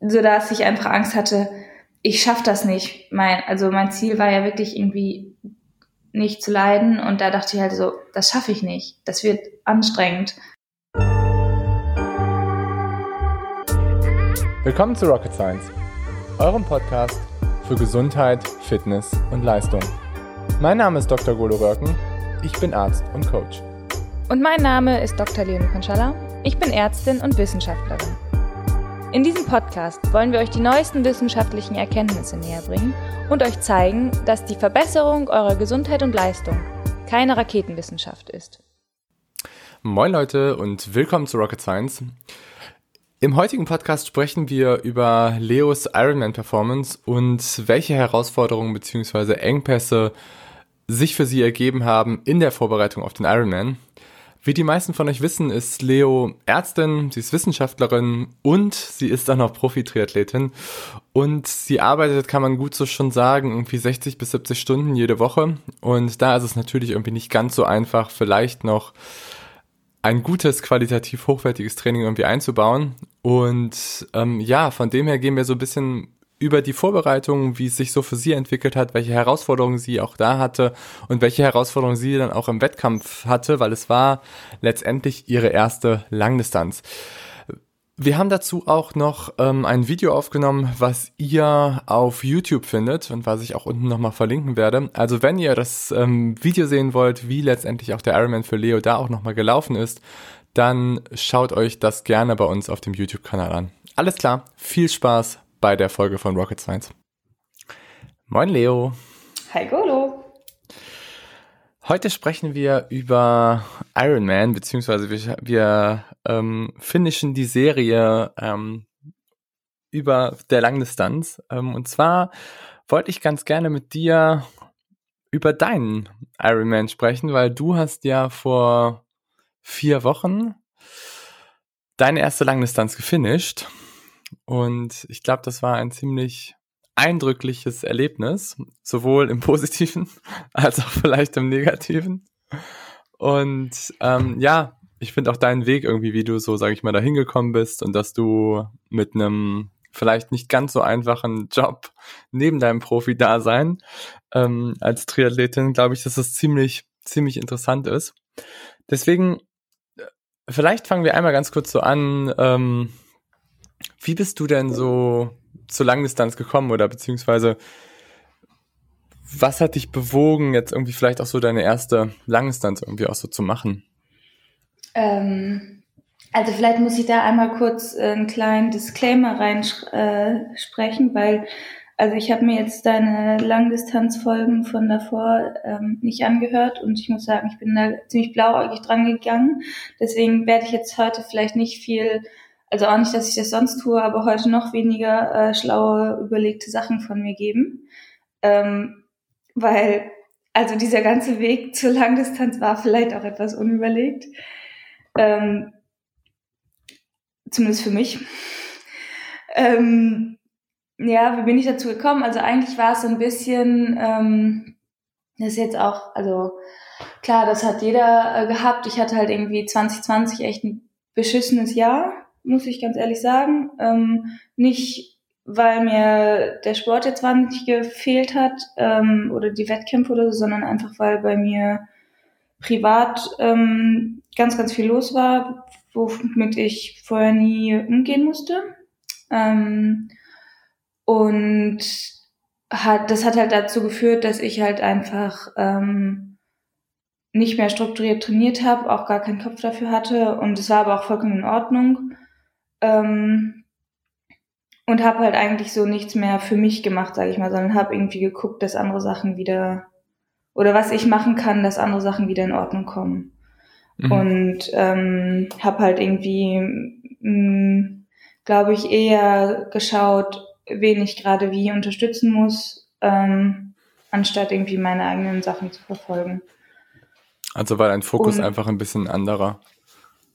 so dass ich einfach Angst hatte, ich schaffe das nicht. Mein, also mein Ziel war ja wirklich irgendwie nicht zu leiden und da dachte ich halt so, das schaffe ich nicht. Das wird anstrengend. Willkommen zu Rocket Science, eurem Podcast für Gesundheit, Fitness und Leistung. Mein Name ist Dr. Golo Röcken, ich bin Arzt und Coach. Und mein Name ist Dr. Leonie Konschalla, ich bin Ärztin und Wissenschaftlerin. In diesem Podcast wollen wir euch die neuesten wissenschaftlichen Erkenntnisse näher bringen und euch zeigen, dass die Verbesserung eurer Gesundheit und Leistung keine Raketenwissenschaft ist. Moin Leute und willkommen zu Rocket Science. Im heutigen Podcast sprechen wir über Leos Ironman Performance und welche Herausforderungen bzw. Engpässe sich für sie ergeben haben in der Vorbereitung auf den Ironman. Wie die meisten von euch wissen, ist Leo Ärztin, sie ist Wissenschaftlerin und sie ist auch noch Profi-Triathletin. Und sie arbeitet, kann man gut so schon sagen, irgendwie 60 bis 70 Stunden jede Woche. Und da ist es natürlich irgendwie nicht ganz so einfach, vielleicht noch ein gutes, qualitativ hochwertiges Training irgendwie einzubauen. Und ähm, ja, von dem her gehen wir so ein bisschen über die Vorbereitung, wie es sich so für sie entwickelt hat, welche Herausforderungen sie auch da hatte und welche Herausforderungen sie dann auch im Wettkampf hatte, weil es war letztendlich ihre erste Langdistanz. Wir haben dazu auch noch ähm, ein Video aufgenommen, was ihr auf YouTube findet und was ich auch unten nochmal verlinken werde. Also wenn ihr das ähm, Video sehen wollt, wie letztendlich auch der Ironman für Leo da auch nochmal gelaufen ist, dann schaut euch das gerne bei uns auf dem YouTube-Kanal an. Alles klar, viel Spaß bei der Folge von Rocket Science. Moin Leo. Hi Golo. Heute sprechen wir über Iron Man, beziehungsweise wir, wir ähm, finishen die Serie ähm, über der Langdistanz. Ähm, und zwar wollte ich ganz gerne mit dir über deinen Ironman sprechen, weil du hast ja vor vier Wochen deine erste Langdistanz gefinisht. Und ich glaube, das war ein ziemlich eindrückliches Erlebnis, sowohl im positiven als auch vielleicht im negativen. Und ähm, ja, ich finde auch deinen Weg irgendwie, wie du so, sage ich mal, da hingekommen bist und dass du mit einem vielleicht nicht ganz so einfachen Job neben deinem Profi-Dasein ähm, als Triathletin, glaube ich, dass das ziemlich, ziemlich interessant ist. Deswegen, äh, vielleicht fangen wir einmal ganz kurz so an, ähm, wie bist du denn so zur Langdistanz gekommen oder beziehungsweise was hat dich bewogen, jetzt irgendwie vielleicht auch so deine erste Langdistanz irgendwie auch so zu machen? Ähm, also vielleicht muss ich da einmal kurz äh, einen kleinen Disclaimer reinsprechen, äh, weil also ich habe mir jetzt deine Langdistanzfolgen von davor ähm, nicht angehört und ich muss sagen, ich bin da ziemlich blauäugig dran gegangen. Deswegen werde ich jetzt heute vielleicht nicht viel also auch nicht, dass ich das sonst tue, aber heute noch weniger äh, schlaue, überlegte Sachen von mir geben. Ähm, weil, also dieser ganze Weg zur Langdistanz war vielleicht auch etwas unüberlegt. Ähm, zumindest für mich. Ähm, ja, wie bin ich dazu gekommen? Also eigentlich war es so ein bisschen, ähm, das ist jetzt auch, also klar, das hat jeder äh, gehabt. Ich hatte halt irgendwie 2020 echt ein beschissenes Jahr muss ich ganz ehrlich sagen. Ähm, nicht, weil mir der Sport jetzt wahnsinnig gefehlt hat ähm, oder die Wettkämpfe oder so, sondern einfach, weil bei mir privat ähm, ganz, ganz viel los war, womit ich vorher nie umgehen musste. Ähm, und hat, das hat halt dazu geführt, dass ich halt einfach ähm, nicht mehr strukturiert trainiert habe, auch gar keinen Kopf dafür hatte. Und es war aber auch vollkommen in Ordnung. Ähm, und habe halt eigentlich so nichts mehr für mich gemacht, sage ich mal, sondern habe irgendwie geguckt, dass andere Sachen wieder oder was ich machen kann, dass andere Sachen wieder in Ordnung kommen. Mhm. Und ähm, habe halt irgendwie, glaube ich, eher geschaut, wen ich gerade wie unterstützen muss, ähm, anstatt irgendwie meine eigenen Sachen zu verfolgen. Also war dein Fokus und, einfach ein bisschen anderer.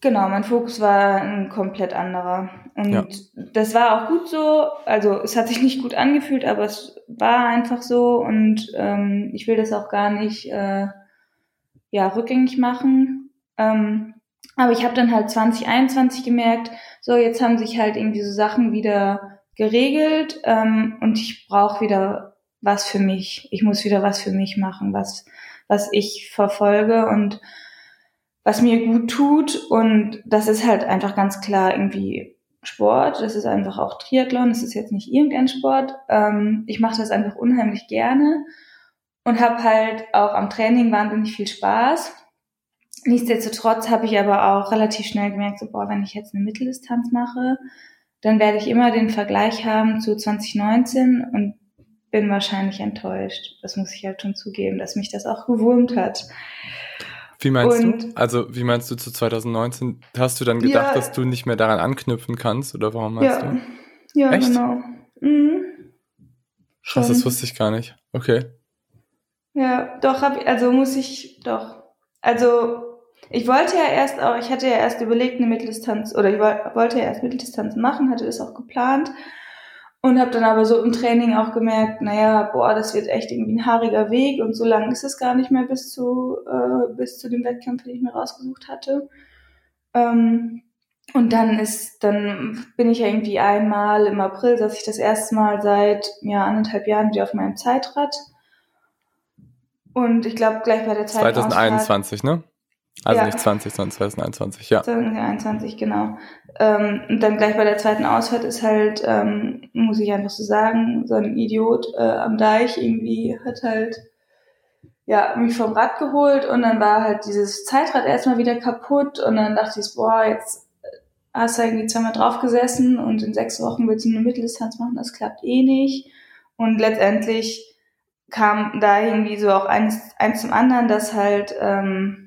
Genau, mein Fokus war ein komplett anderer. Und ja. das war auch gut so. Also es hat sich nicht gut angefühlt, aber es war einfach so. Und ähm, ich will das auch gar nicht äh, ja, rückgängig machen. Ähm, aber ich habe dann halt 2021 gemerkt, so jetzt haben sich halt irgendwie so Sachen wieder geregelt ähm, und ich brauche wieder was für mich. Ich muss wieder was für mich machen, was, was ich verfolge und was mir gut tut. Und das ist halt einfach ganz klar irgendwie Sport. Das ist einfach auch Triathlon. Das ist jetzt nicht irgendein Sport. Ähm, ich mache das einfach unheimlich gerne und habe halt auch am Training wahnsinnig viel Spaß. Nichtsdestotrotz habe ich aber auch relativ schnell gemerkt, so, boah, wenn ich jetzt eine Mitteldistanz mache, dann werde ich immer den Vergleich haben zu 2019 und bin wahrscheinlich enttäuscht. Das muss ich halt schon zugeben, dass mich das auch gewurmt hat. Wie meinst und, du? Also, wie meinst du zu 2019? Hast du dann gedacht, ja, dass du nicht mehr daran anknüpfen kannst oder warum meinst ja, du? Ja, Echt? genau. Mhm. Krass, das wusste ich gar nicht. Okay. Ja, doch, hab, also muss ich, doch. Also, ich wollte ja erst auch, ich hatte ja erst überlegt, eine Mitteldistanz, oder ich wollte ja erst Mitteldistanz machen, hatte das auch geplant und habe dann aber so im Training auch gemerkt, naja, boah, das wird echt irgendwie ein haariger Weg und so lang ist es gar nicht mehr bis zu, äh, bis zu dem Wettkampf, den ich mir rausgesucht hatte. Ähm, und dann ist, dann bin ich ja irgendwie einmal im April, saß ich das erste Mal seit ja, anderthalb Jahren wieder auf meinem Zeitrad. Und ich glaube gleich bei der Zeit. 2021, ne? Also ja. nicht 20, sondern 2021, ja. 2021, genau. Ähm, und dann gleich bei der zweiten Ausfahrt ist halt, ähm, muss ich einfach so sagen, so ein Idiot äh, am Deich irgendwie hat halt ja, mich vom Rad geholt und dann war halt dieses Zeitrad erstmal wieder kaputt und dann dachte ich, boah, jetzt hast du irgendwie zweimal drauf gesessen und in sechs Wochen willst du eine Mitteldistanz machen, das klappt eh nicht. Und letztendlich kam da irgendwie so auch eins, eins zum anderen, dass halt, ähm,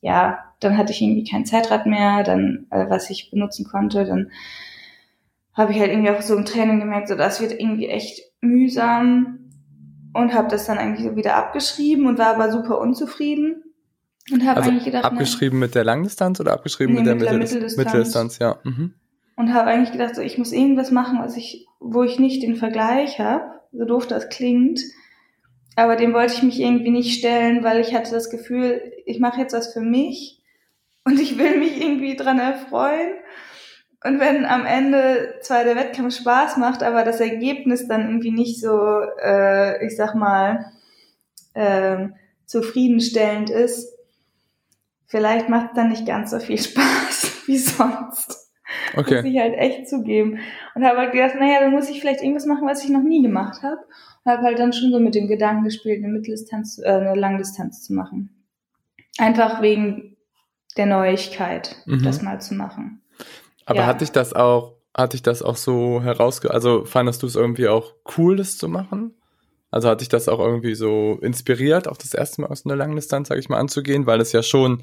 ja, dann hatte ich irgendwie kein Zeitrad mehr, dann, äh, was ich benutzen konnte, dann habe ich halt irgendwie auch so im Training gemerkt, so das wird irgendwie echt mühsam und habe das dann eigentlich so wieder abgeschrieben und war aber super unzufrieden und habe also eigentlich gedacht, abgeschrieben na, mit der Langdistanz oder abgeschrieben nee, mit der, mit der Mitteldistanz? Mitteldistanz, ja. Mhm. Und habe eigentlich gedacht, so ich muss irgendwas machen, was ich, wo ich nicht den Vergleich habe, so doof das klingt, aber dem wollte ich mich irgendwie nicht stellen, weil ich hatte das Gefühl, ich mache jetzt was für mich und ich will mich irgendwie dran erfreuen. Und wenn am Ende zwar der Wettkampf Spaß macht, aber das Ergebnis dann irgendwie nicht so, äh, ich sag mal, äh, zufriedenstellend ist, vielleicht macht es dann nicht ganz so viel Spaß wie sonst. Okay. Muss ich halt echt zugeben. Und habe halt gedacht, naja, dann muss ich vielleicht irgendwas machen, was ich noch nie gemacht habe habe halt dann schon so mit dem Gedanken gespielt, eine Mitteldistanz, äh, eine Langdistanz zu machen. Einfach wegen der Neuigkeit, mhm. das mal zu machen. Aber ja. hatte ich das auch, hatte ich das auch so herausge, also fandest du es irgendwie auch cool, das zu machen? Also hatte ich das auch irgendwie so inspiriert, auch das erste Mal aus einer Langdistanz, sage ich mal, anzugehen, weil es ja schon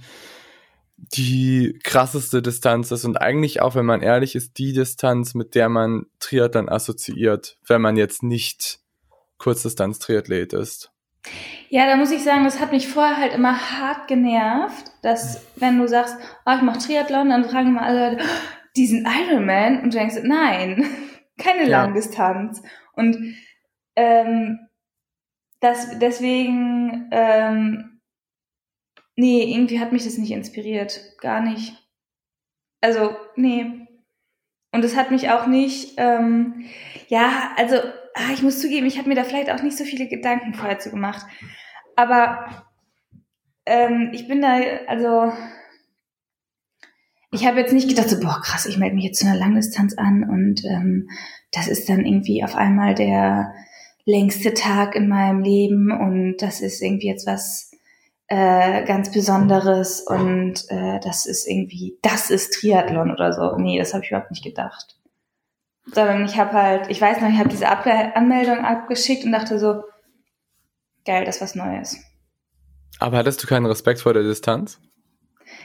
die krasseste Distanz ist und eigentlich auch, wenn man ehrlich ist, die Distanz, mit der man Triathlon assoziiert, wenn man jetzt nicht Kurzdistanz-Triathlet ist. Ja, da muss ich sagen, das hat mich vorher halt immer hart genervt, dass wenn du sagst, oh, ich mache Triathlon, dann fragen immer alle Leute, oh, diesen Ironman und du denkst, nein, keine ja. Langdistanz. Und ähm, das deswegen, ähm, nee, irgendwie hat mich das nicht inspiriert, gar nicht. Also, nee. Und es hat mich auch nicht, ähm, ja, also ah, ich muss zugeben, ich habe mir da vielleicht auch nicht so viele Gedanken vorher zu gemacht. Aber ähm, ich bin da, also ich habe jetzt nicht gedacht, so, boah, krass, ich melde mich jetzt zu einer Langdistanz an und ähm, das ist dann irgendwie auf einmal der längste Tag in meinem Leben und das ist irgendwie jetzt was äh, ganz Besonderes und äh, das ist irgendwie, das ist Triathlon oder so. Nee, das habe ich überhaupt nicht gedacht sondern ich habe halt, ich weiß noch, ich habe diese Ab Anmeldung abgeschickt und dachte so, geil, das ist was Neues. Aber hattest du keinen Respekt vor der Distanz?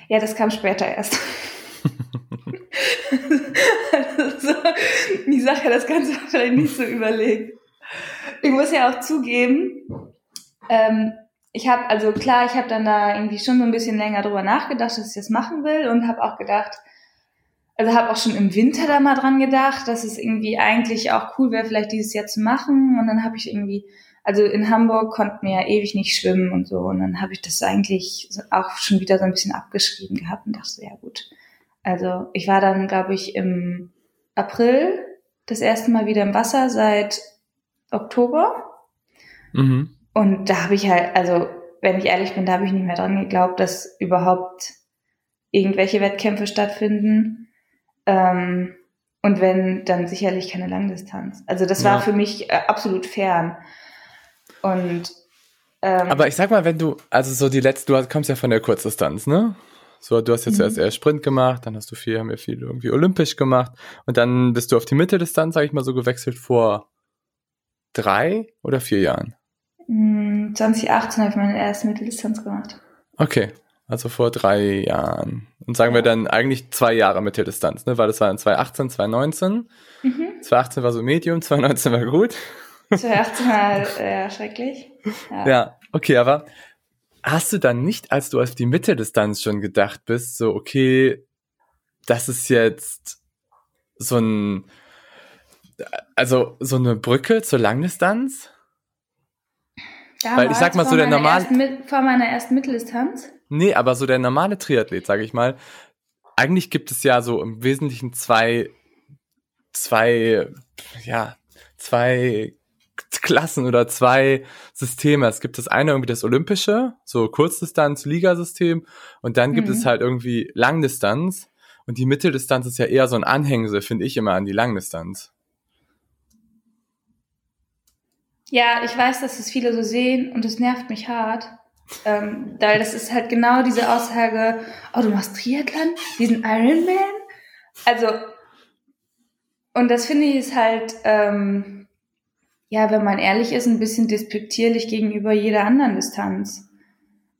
Ja, das kam später erst. also, sage ja das Ganze vielleicht nicht so überlegt. Ich muss ja auch zugeben, ähm, ich habe, also klar, ich habe dann da irgendwie schon so ein bisschen länger drüber nachgedacht, dass ich das machen will und habe auch gedacht, also habe auch schon im Winter da mal dran gedacht, dass es irgendwie eigentlich auch cool wäre, vielleicht dieses Jahr zu machen. Und dann habe ich irgendwie, also in Hamburg konnten wir ja ewig nicht schwimmen und so. Und dann habe ich das eigentlich auch schon wieder so ein bisschen abgeschrieben gehabt und dachte, ja gut. Also ich war dann, glaube ich, im April das erste Mal wieder im Wasser seit Oktober. Mhm. Und da habe ich halt, also wenn ich ehrlich bin, da habe ich nicht mehr dran geglaubt, dass überhaupt irgendwelche Wettkämpfe stattfinden. Ähm, und wenn, dann sicherlich keine Langdistanz. Also das war für mich äh, absolut fern. Und ähm, aber ich sag mal, wenn du, also so die letzte, du kommst ja von der Kurzdistanz, ne? So, du hast jetzt mhm. erst eher Sprint gemacht, dann hast du viel, haben wir viel irgendwie olympisch gemacht und dann bist du auf die Mitteldistanz, sag ich mal, so gewechselt vor drei oder vier Jahren? 2018 habe ich meine erste Mitteldistanz gemacht. Okay, also vor drei Jahren. Und sagen ja. wir dann eigentlich zwei Jahre Mitteldistanz, ne? Weil das war in 2018, 2019. Mhm. 2018 war so Medium, 2019 war gut. 2018 war ja schrecklich. Ja. ja, okay, aber hast du dann nicht, als du auf die Mitteldistanz schon gedacht bist, so, okay, das ist jetzt so ein, also so eine Brücke zur Langdistanz? Damals, Weil ich sag mal so der normale vor meiner ersten Mitteldistanz. Nee, aber so der normale Triathlet, sage ich mal. Eigentlich gibt es ja so im Wesentlichen zwei zwei ja, zwei Klassen oder zwei Systeme. Es gibt das eine irgendwie das olympische, so Kurzdistanz Ligasystem und dann gibt mhm. es halt irgendwie Langdistanz und die Mitteldistanz ist ja eher so ein Anhängsel, finde ich immer an die Langdistanz. Ja, ich weiß, dass es viele so sehen und es nervt mich hart. Ähm, weil das ist halt genau diese Aussage, oh, du machst Triathlon, diesen Ironman. Also, und das finde ich ist halt, ähm, ja, wenn man ehrlich ist, ein bisschen despektierlich gegenüber jeder anderen Distanz.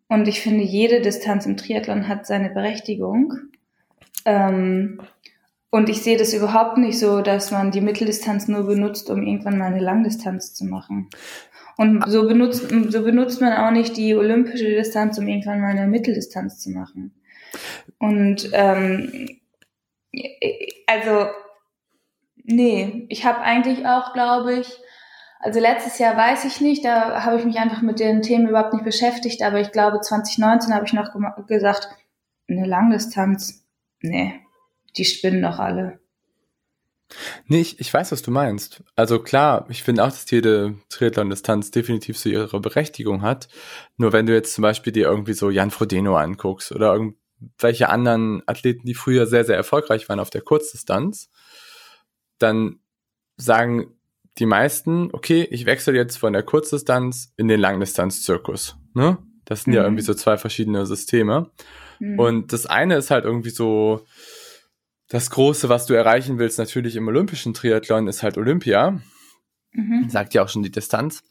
Und ich finde, jede Distanz im Triathlon hat seine Berechtigung. Ähm, und ich sehe das überhaupt nicht so, dass man die Mitteldistanz nur benutzt, um irgendwann mal eine Langdistanz zu machen. Und so benutzt, so benutzt man auch nicht die olympische Distanz, um irgendwann mal eine Mitteldistanz zu machen. Und ähm, also nee, ich habe eigentlich auch, glaube ich, also letztes Jahr weiß ich nicht, da habe ich mich einfach mit den Themen überhaupt nicht beschäftigt, aber ich glaube 2019 habe ich noch gesagt, eine Langdistanz, nee, die spinnen doch alle. Nee, ich, ich weiß, was du meinst. Also klar, ich finde auch, dass jede Triathlon-Distanz definitiv so ihre Berechtigung hat. Nur wenn du jetzt zum Beispiel dir irgendwie so Jan Frodeno anguckst oder irgendwelche anderen Athleten, die früher sehr, sehr erfolgreich waren auf der Kurzdistanz, dann sagen die meisten, okay, ich wechsle jetzt von der Kurzdistanz in den Langdistanz-Zirkus. Ne? Das sind mhm. ja irgendwie so zwei verschiedene Systeme. Mhm. Und das eine ist halt irgendwie so, das Große, was du erreichen willst, natürlich im olympischen Triathlon, ist halt Olympia. Mhm. Sagt ja auch schon die Distanz.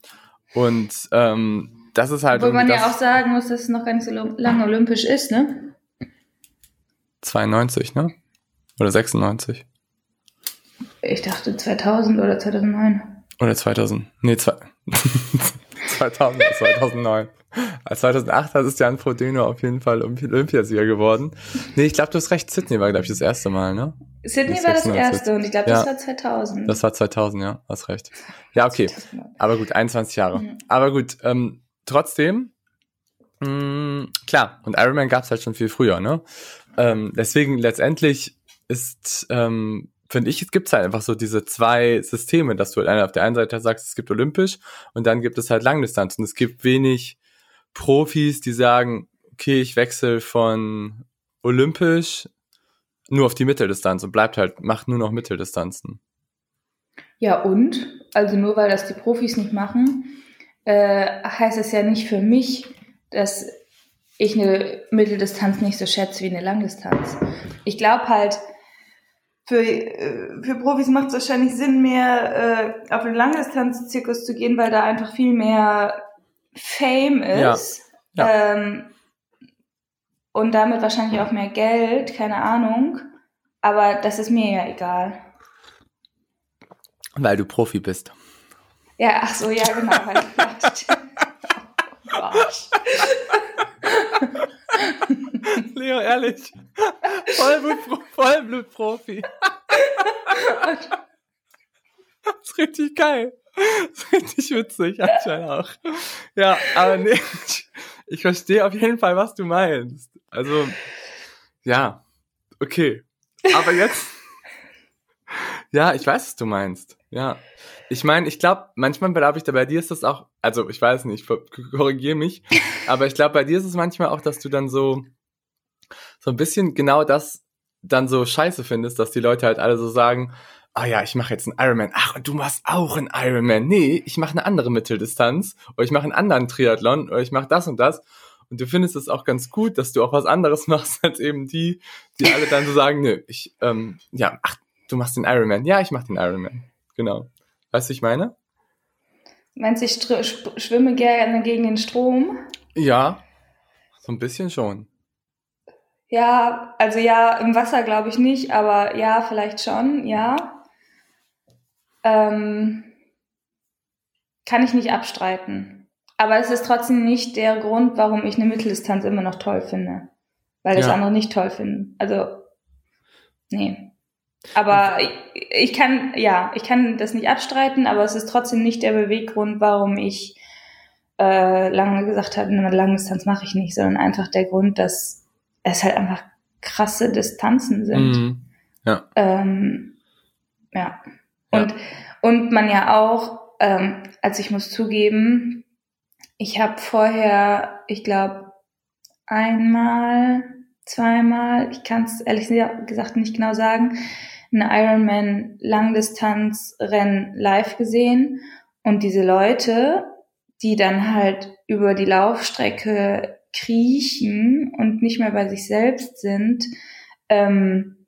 Und ähm, das ist halt. Wo man ja auch sagen muss, dass es noch gar nicht so lange olympisch ist, ne? 92, ne? Oder 96? Ich dachte 2000 oder 2009. Oder 2000. Nee, zwei, 2000, 2009. Als 2008 ist Jan Frodeno auf jeden Fall Olympiasieger geworden. Nee, ich glaube, du hast recht. Sydney war, glaube ich, das erste Mal, ne? Sydney war das erste und ich glaube, das ja, war 2000. Das war 2000, ja, hast recht. Ja, okay. Aber gut, 21 Jahre. Mhm. Aber gut, ähm, trotzdem, mh, mm, klar, und Ironman gab es halt schon viel früher, ne? Ähm, deswegen letztendlich ist ähm, finde ich, es gibt halt einfach so diese zwei Systeme, dass du halt auf der einen Seite sagst, es gibt Olympisch und dann gibt es halt Langdistanz. Und es gibt wenig Profis, die sagen, okay, ich wechsle von Olympisch nur auf die Mitteldistanz und bleibt halt, macht nur noch Mitteldistanzen. Ja, und? Also nur weil das die Profis nicht machen, äh, heißt es ja nicht für mich, dass ich eine Mitteldistanz nicht so schätze wie eine Langdistanz. Ich glaube halt, für, äh, für Profis macht es wahrscheinlich Sinn, mehr äh, auf den Langdistanz-Zirkus zu gehen, weil da einfach viel mehr Fame ist. Ja. Ja. Ähm, und damit wahrscheinlich auch mehr Geld, keine Ahnung. Aber das ist mir ja egal. Weil du Profi bist. Ja, ach so, ja, genau. oh Gott. Leo, ehrlich. Vollblut, Vollblutprofi. Das ist richtig geil. Das ist richtig witzig, anscheinend auch. Ja, aber nee, ich verstehe auf jeden Fall, was du meinst. Also, ja, okay. Aber jetzt, Ja, ich weiß, was du meinst. Ja. Ich meine, ich glaube, manchmal glaube ich, bei dir ist das auch, also ich weiß nicht, korrigiere mich, aber ich glaube, bei dir ist es manchmal auch, dass du dann so, so ein bisschen genau das dann so scheiße findest, dass die Leute halt alle so sagen, ah ja, ich mache jetzt einen Ironman. Ach, und du machst auch einen Ironman. Nee, ich mache eine andere Mitteldistanz oder ich mache einen anderen Triathlon oder ich mache das und das. Und du findest es auch ganz gut, dass du auch was anderes machst als eben die, die alle dann so sagen, nö, ich, ähm, ja, ach, du machst den Ironman. Ja, ich mache den Ironman. Genau. Weißt du, ich meine? Meinst du, ich schwimme gerne gegen den Strom? Ja, so ein bisschen schon. Ja, also ja, im Wasser glaube ich nicht, aber ja, vielleicht schon, ja. Ähm, kann ich nicht abstreiten. Aber es ist trotzdem nicht der Grund, warum ich eine Mitteldistanz immer noch toll finde. Weil das ja. andere nicht toll finden. Also, nee. Aber ich, kann, ja, ich kann das nicht abstreiten, aber es ist trotzdem nicht der Beweggrund, warum ich äh, lange gesagt habe, eine Langdistanz mache ich nicht, sondern einfach der Grund, dass es halt einfach krasse Distanzen sind. Mhm. Ja. Ähm, ja. Und, ja. und man ja auch, ähm, also ich muss zugeben, ich habe vorher, ich glaube, einmal, zweimal, ich kann es ehrlich gesagt nicht genau sagen, ein Ironman Langdistanzrennen live gesehen. Und diese Leute, die dann halt über die Laufstrecke kriechen und nicht mehr bei sich selbst sind, ähm,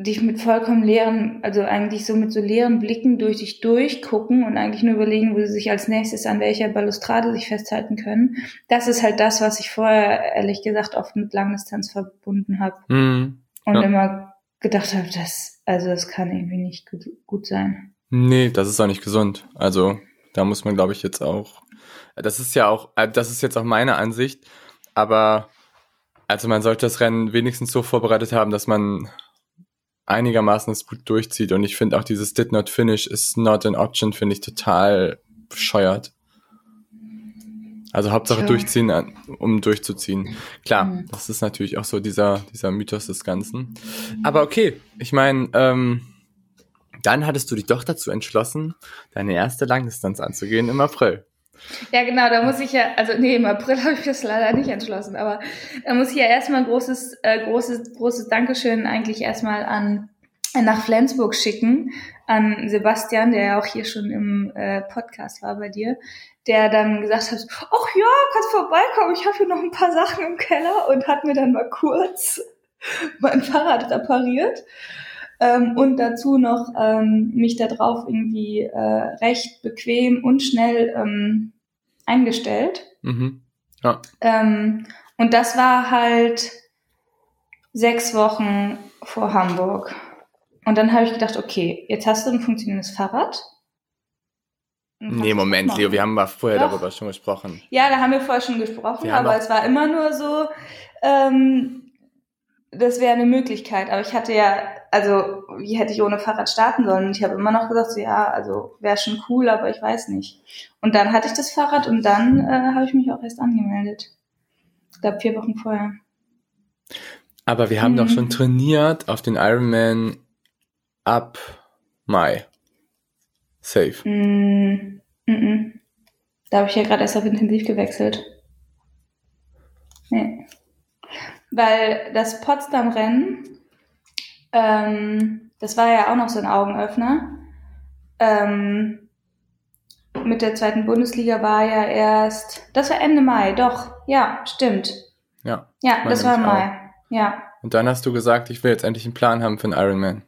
dich mit vollkommen leeren, also eigentlich so mit so leeren Blicken durch dich durchgucken und eigentlich nur überlegen, wo sie sich als nächstes an welcher Balustrade sich festhalten können. Das ist halt das, was ich vorher ehrlich gesagt oft mit Langdistanz verbunden habe. Mhm. Und ja. immer gedacht habe, das, also das kann irgendwie nicht gut, gut sein. Nee, das ist auch nicht gesund. Also da muss man, glaube ich, jetzt auch. Das ist ja auch, äh, das ist jetzt auch meine Ansicht, aber also man sollte das Rennen wenigstens so vorbereitet haben, dass man einigermaßen es gut durchzieht. Und ich finde auch dieses Did Not Finish is not an option, finde ich total bescheuert. Also Hauptsache sure. durchziehen, äh, um durchzuziehen. Klar, mhm. das ist natürlich auch so dieser, dieser Mythos des Ganzen. Aber okay, ich meine, ähm, dann hattest du dich doch dazu entschlossen, deine erste Langdistanz anzugehen im April. Ja, genau, da muss ich ja, also nee, im April habe ich das leider nicht entschlossen, aber da muss ich ja erstmal ein großes, äh, großes, großes Dankeschön eigentlich erstmal an nach Flensburg schicken, an Sebastian, der ja auch hier schon im äh, Podcast war bei dir, der dann gesagt hat, ach ja, kannst vorbeikommen, ich habe hier noch ein paar Sachen im Keller und hat mir dann mal kurz mein Fahrrad repariert ähm, und dazu noch ähm, mich da drauf irgendwie äh, recht bequem und schnell ähm, eingestellt. Mhm. Ja. Ähm, und das war halt sechs Wochen vor Hamburg. Und dann habe ich gedacht, okay, jetzt hast du ein funktionierendes Fahrrad. Nee, Moment, Leo, wir haben mal vorher Doch. darüber schon gesprochen. Ja, da haben wir vorher schon gesprochen, aber es war immer nur so, ähm, das wäre eine Möglichkeit. Aber ich hatte ja, also wie hätte ich ohne Fahrrad starten sollen? Und ich habe immer noch gesagt, so, ja, also wäre schon cool, aber ich weiß nicht. Und dann hatte ich das Fahrrad und dann äh, habe ich mich auch erst angemeldet. Ich glaube vier Wochen vorher. Aber wir haben mhm. doch schon trainiert auf den Ironman ab Mai. Safe. Mm, mm. Da habe ich ja gerade erst auf intensiv gewechselt. Nee weil das Potsdam-Rennen, ähm, das war ja auch noch so ein Augenöffner. Ähm, mit der zweiten Bundesliga war ja erst, das war Ende Mai, doch, ja, stimmt. Ja. Ja, das war Mai, auch. ja. Und dann hast du gesagt, ich will jetzt endlich einen Plan haben für einen Ironman.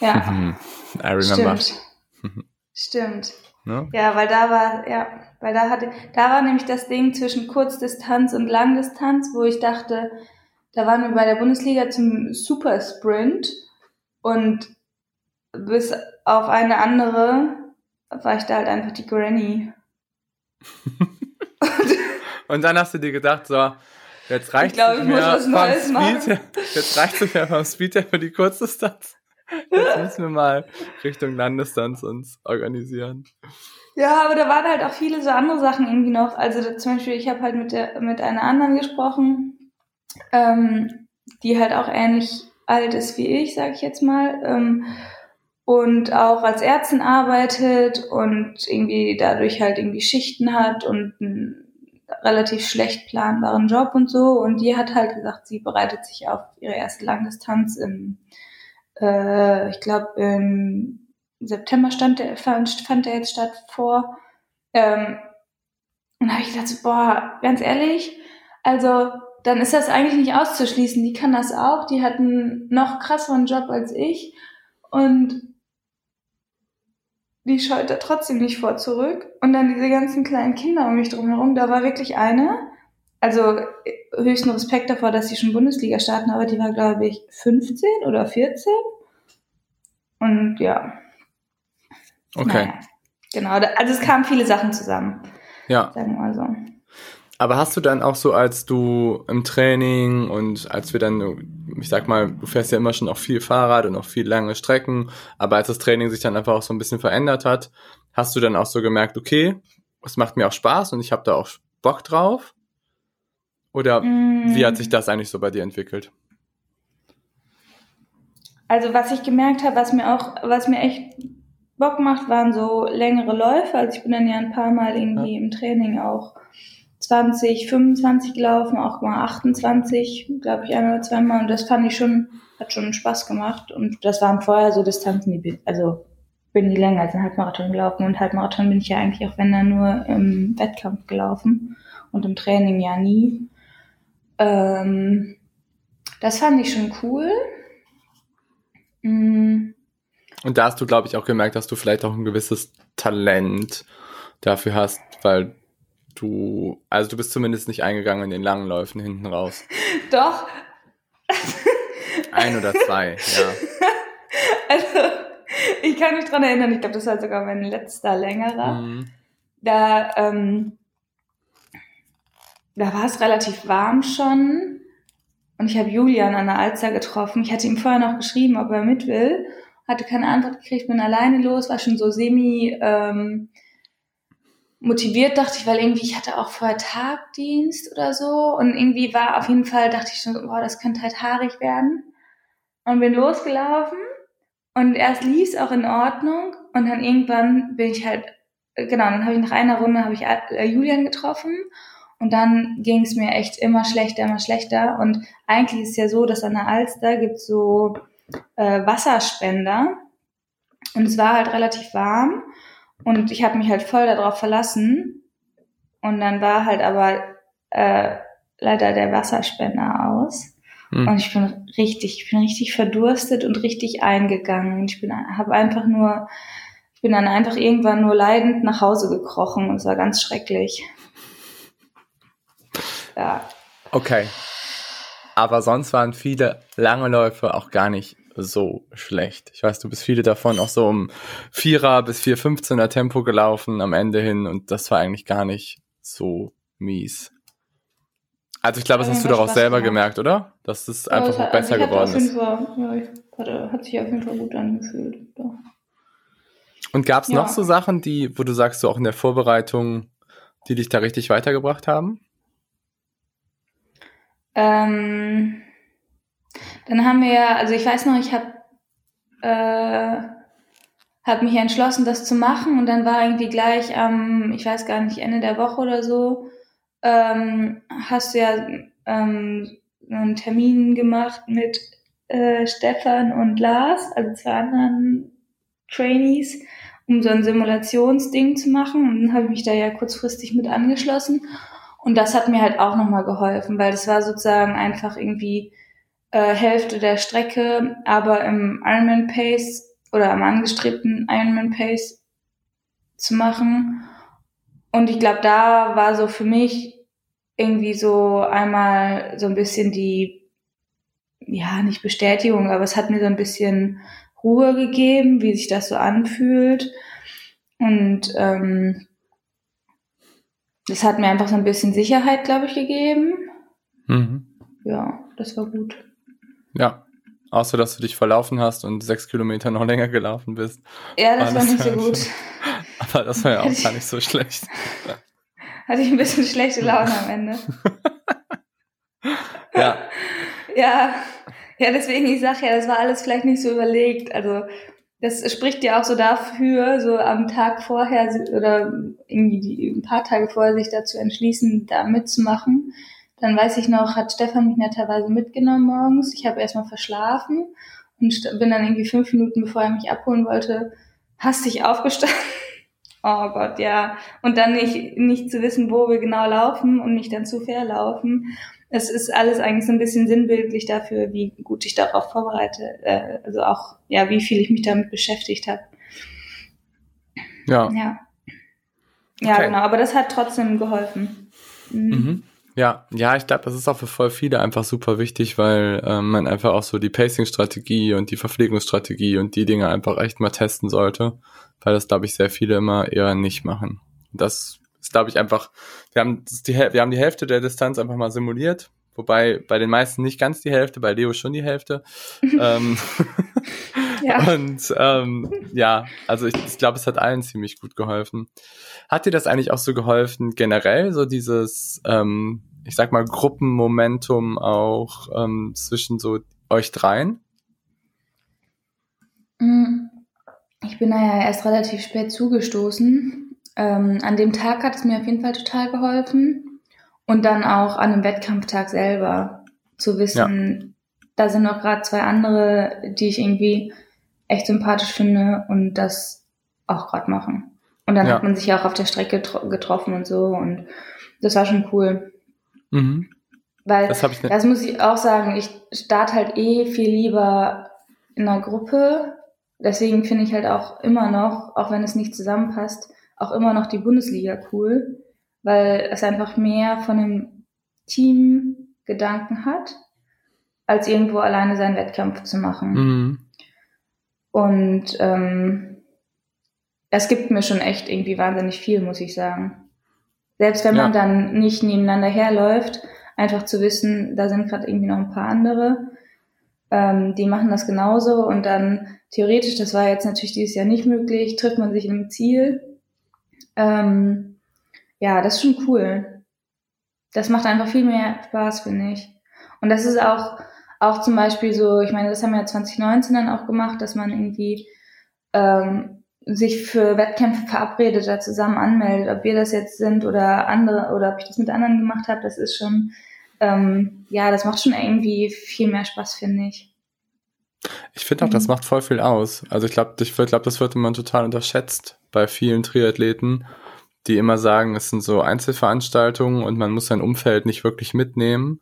Ja. Ironman Stimmt. macht. Stimmt. Ne? Ja, weil da war, ja, weil da hatte, da war nämlich das Ding zwischen Kurzdistanz und Langdistanz, wo ich dachte, da waren wir bei der Bundesliga zum Super Sprint und bis auf eine andere war ich da halt einfach die Granny. und dann hast du dir gedacht, so, jetzt reicht es mir vom Speed, jetzt reicht es mir vom Speed her für die Kurzdistanz. Jetzt müssen wir mal Richtung Landesdistanz uns organisieren. Ja, aber da waren halt auch viele so andere Sachen irgendwie noch. Also zum Beispiel, ich habe halt mit der mit einer anderen gesprochen, ähm, die halt auch ähnlich alt ist wie ich, sage ich jetzt mal. Ähm, und auch als Ärztin arbeitet und irgendwie dadurch halt irgendwie Schichten hat und einen relativ schlecht planbaren Job und so. Und die hat halt gesagt, sie bereitet sich auf ihre erste Langdistanz im, äh, ich glaube, im September stand der, fand, fand der jetzt statt vor. Ähm, und da habe ich gedacht, so, boah, ganz ehrlich, also dann ist das eigentlich nicht auszuschließen. Die kann das auch. Die hat einen noch krasseren Job als ich. Und die scheut da trotzdem nicht vor zurück. Und dann diese ganzen kleinen Kinder um mich drumherum, da war wirklich eine, also höchsten Respekt davor, dass sie schon Bundesliga starten, aber die war, glaube ich, 15 oder 14. Und ja. Okay. Naja, genau, also es kamen viele Sachen zusammen. Ja. Sagen wir mal so. Aber hast du dann auch so, als du im Training und als wir dann, ich sag mal, du fährst ja immer schon auch viel Fahrrad und auch viel lange Strecken, aber als das Training sich dann einfach auch so ein bisschen verändert hat, hast du dann auch so gemerkt, okay, es macht mir auch Spaß und ich habe da auch Bock drauf? Oder mm. wie hat sich das eigentlich so bei dir entwickelt? Also was ich gemerkt habe, was mir auch, was mir echt Bock macht, waren so längere Läufe. Also ich bin dann ja ein paar Mal irgendwie ja. im Training auch 20, 25 gelaufen, auch mal 28, glaube ich, ein oder zweimal. Und das fand ich schon, hat schon Spaß gemacht. Und das waren vorher so Distanzen, die, also bin die länger als ein Halbmarathon gelaufen. Und Halbmarathon bin ich ja eigentlich auch, wenn dann nur im Wettkampf gelaufen und im Training ja nie. Ähm, das fand ich schon cool. Mhm. Und da hast du, glaube ich, auch gemerkt, dass du vielleicht auch ein gewisses Talent dafür hast, weil du, also du bist zumindest nicht eingegangen in den langen Läufen hinten raus. Doch. Ein oder zwei, ja. Also, ich kann mich dran erinnern, ich glaube, das war sogar mein letzter längerer. Mhm. Da, ähm, da war es relativ warm schon. Und ich habe Julian an der Alster getroffen. Ich hatte ihm vorher noch geschrieben, ob er mit will. Hatte keine Antwort gekriegt, bin alleine los, war schon so semi ähm, motiviert, dachte ich, weil irgendwie ich hatte auch vorher Tagdienst oder so und irgendwie war auf jeden Fall, dachte ich schon, boah, das könnte halt haarig werden. Und bin losgelaufen und erst lief es auch in Ordnung und dann irgendwann bin ich halt, genau, dann habe ich nach einer Runde habe ich äh, Julian getroffen und dann ging es mir echt immer schlechter, immer schlechter und eigentlich ist ja so, dass an der Alster gibt so äh, Wasserspender und es war halt relativ warm und ich habe mich halt voll darauf verlassen. Und dann war halt aber äh, leider der Wasserspender aus. Hm. Und ich bin richtig, ich bin richtig verdurstet und richtig eingegangen. Ich bin, habe einfach nur, ich bin dann einfach irgendwann nur leidend nach Hause gekrochen und es war ganz schrecklich. Ja. Okay. Aber sonst waren viele lange Läufe auch gar nicht so schlecht. Ich weiß, du bist viele davon auch so um Vierer bis 4,15er Tempo gelaufen am Ende hin und das war eigentlich gar nicht so mies. Also ich glaube, das hast du doch auch selber gemacht. gemerkt, oder? Dass es einfach das hat, besser also geworden ist. Fall, ja, ich hatte, hat sich auf jeden Fall gut angefühlt. Ja. Und gab es ja. noch so Sachen, die, wo du sagst, so auch in der Vorbereitung, die dich da richtig weitergebracht haben? Ähm, dann haben wir, also ich weiß noch, ich habe äh, hab mich entschlossen, das zu machen und dann war irgendwie gleich am, ich weiß gar nicht, Ende der Woche oder so, ähm, hast du ja ähm, einen Termin gemacht mit äh, Stefan und Lars, also zwei anderen Trainees, um so ein Simulationsding zu machen. Und dann habe ich mich da ja kurzfristig mit angeschlossen. Und das hat mir halt auch nochmal geholfen, weil das war sozusagen einfach irgendwie äh, Hälfte der Strecke, aber im Ironman Pace oder am angestrebten Ironman Pace zu machen. Und ich glaube, da war so für mich irgendwie so einmal so ein bisschen die, ja, nicht Bestätigung, aber es hat mir so ein bisschen Ruhe gegeben, wie sich das so anfühlt. Und ähm, das hat mir einfach so ein bisschen Sicherheit, glaube ich, gegeben. Mhm. Ja, das war gut. Ja. Außer, dass du dich verlaufen hast und sechs Kilometer noch länger gelaufen bist. Ja, das war, war nicht so gut. Aber das war ja auch gar nicht so schlecht. Hatte ich ein bisschen schlechte Laune am Ende. ja. Ja. Ja, deswegen, ich sage ja, das war alles vielleicht nicht so überlegt. Also das spricht ja auch so dafür, so am Tag vorher oder irgendwie die, ein paar Tage vorher sich dazu entschließen, da mitzumachen. Dann weiß ich noch, hat Stefan mich netterweise mitgenommen morgens. Ich habe erstmal verschlafen und bin dann irgendwie fünf Minuten, bevor er mich abholen wollte, hastig aufgestanden. Oh Gott, ja. Und dann nicht, nicht zu wissen, wo wir genau laufen und mich dann zu verlaufen es ist alles eigentlich so ein bisschen sinnbildlich dafür, wie gut ich darauf vorbereite, äh, also auch, ja, wie viel ich mich damit beschäftigt habe. Ja. Ja. Ja, okay. genau, aber das hat trotzdem geholfen. Mhm. Mhm. Ja, ja, ich glaube, das ist auch für voll viele einfach super wichtig, weil ähm, man einfach auch so die Pacing-Strategie und die Verpflegungsstrategie und die Dinge einfach echt mal testen sollte, weil das, glaube ich, sehr viele immer eher nicht machen. Das ist, glaube ich, einfach, wir haben, die, wir haben die Hälfte der Distanz einfach mal simuliert, wobei bei den meisten nicht ganz die Hälfte, bei Leo schon die Hälfte. ähm, ja. Und ähm, ja, also ich, ich glaube, es hat allen ziemlich gut geholfen. Hat dir das eigentlich auch so geholfen, generell, so dieses, ähm, ich sag mal, Gruppenmomentum auch ähm, zwischen so euch dreien? Mm, ich bin da ja erst relativ spät zugestoßen. Ähm, an dem Tag hat es mir auf jeden Fall total geholfen. Und dann auch an dem Wettkampftag selber zu wissen, ja. da sind noch gerade zwei andere, die ich irgendwie echt sympathisch finde und das auch gerade machen. Und dann ja. hat man sich ja auch auf der Strecke getroffen und so und das war schon cool. Mhm. Weil das, das, muss ich auch sagen, ich starte halt eh viel lieber in einer Gruppe. Deswegen finde ich halt auch immer noch, auch wenn es nicht zusammenpasst, auch immer noch die Bundesliga cool, weil es einfach mehr von einem Teamgedanken hat, als irgendwo alleine seinen Wettkampf zu machen. Mhm. Und ähm, es gibt mir schon echt irgendwie wahnsinnig viel, muss ich sagen. Selbst wenn ja. man dann nicht nebeneinander herläuft, einfach zu wissen, da sind gerade irgendwie noch ein paar andere, ähm, die machen das genauso und dann theoretisch, das war jetzt natürlich dieses Jahr nicht möglich, trifft man sich im Ziel ähm, ja, das ist schon cool. Das macht einfach viel mehr Spaß, finde ich. Und das ist auch, auch zum Beispiel so, ich meine, das haben wir ja 2019 dann auch gemacht, dass man irgendwie ähm, sich für Wettkämpfe verabredet, da zusammen anmeldet, ob wir das jetzt sind oder andere, oder ob ich das mit anderen gemacht habe, das ist schon, ähm, ja, das macht schon irgendwie viel mehr Spaß, finde ich. Ich finde auch, das mhm. macht voll viel aus. Also ich glaube, ich glaube, das wird immer total unterschätzt bei vielen Triathleten, die immer sagen, es sind so Einzelveranstaltungen und man muss sein Umfeld nicht wirklich mitnehmen.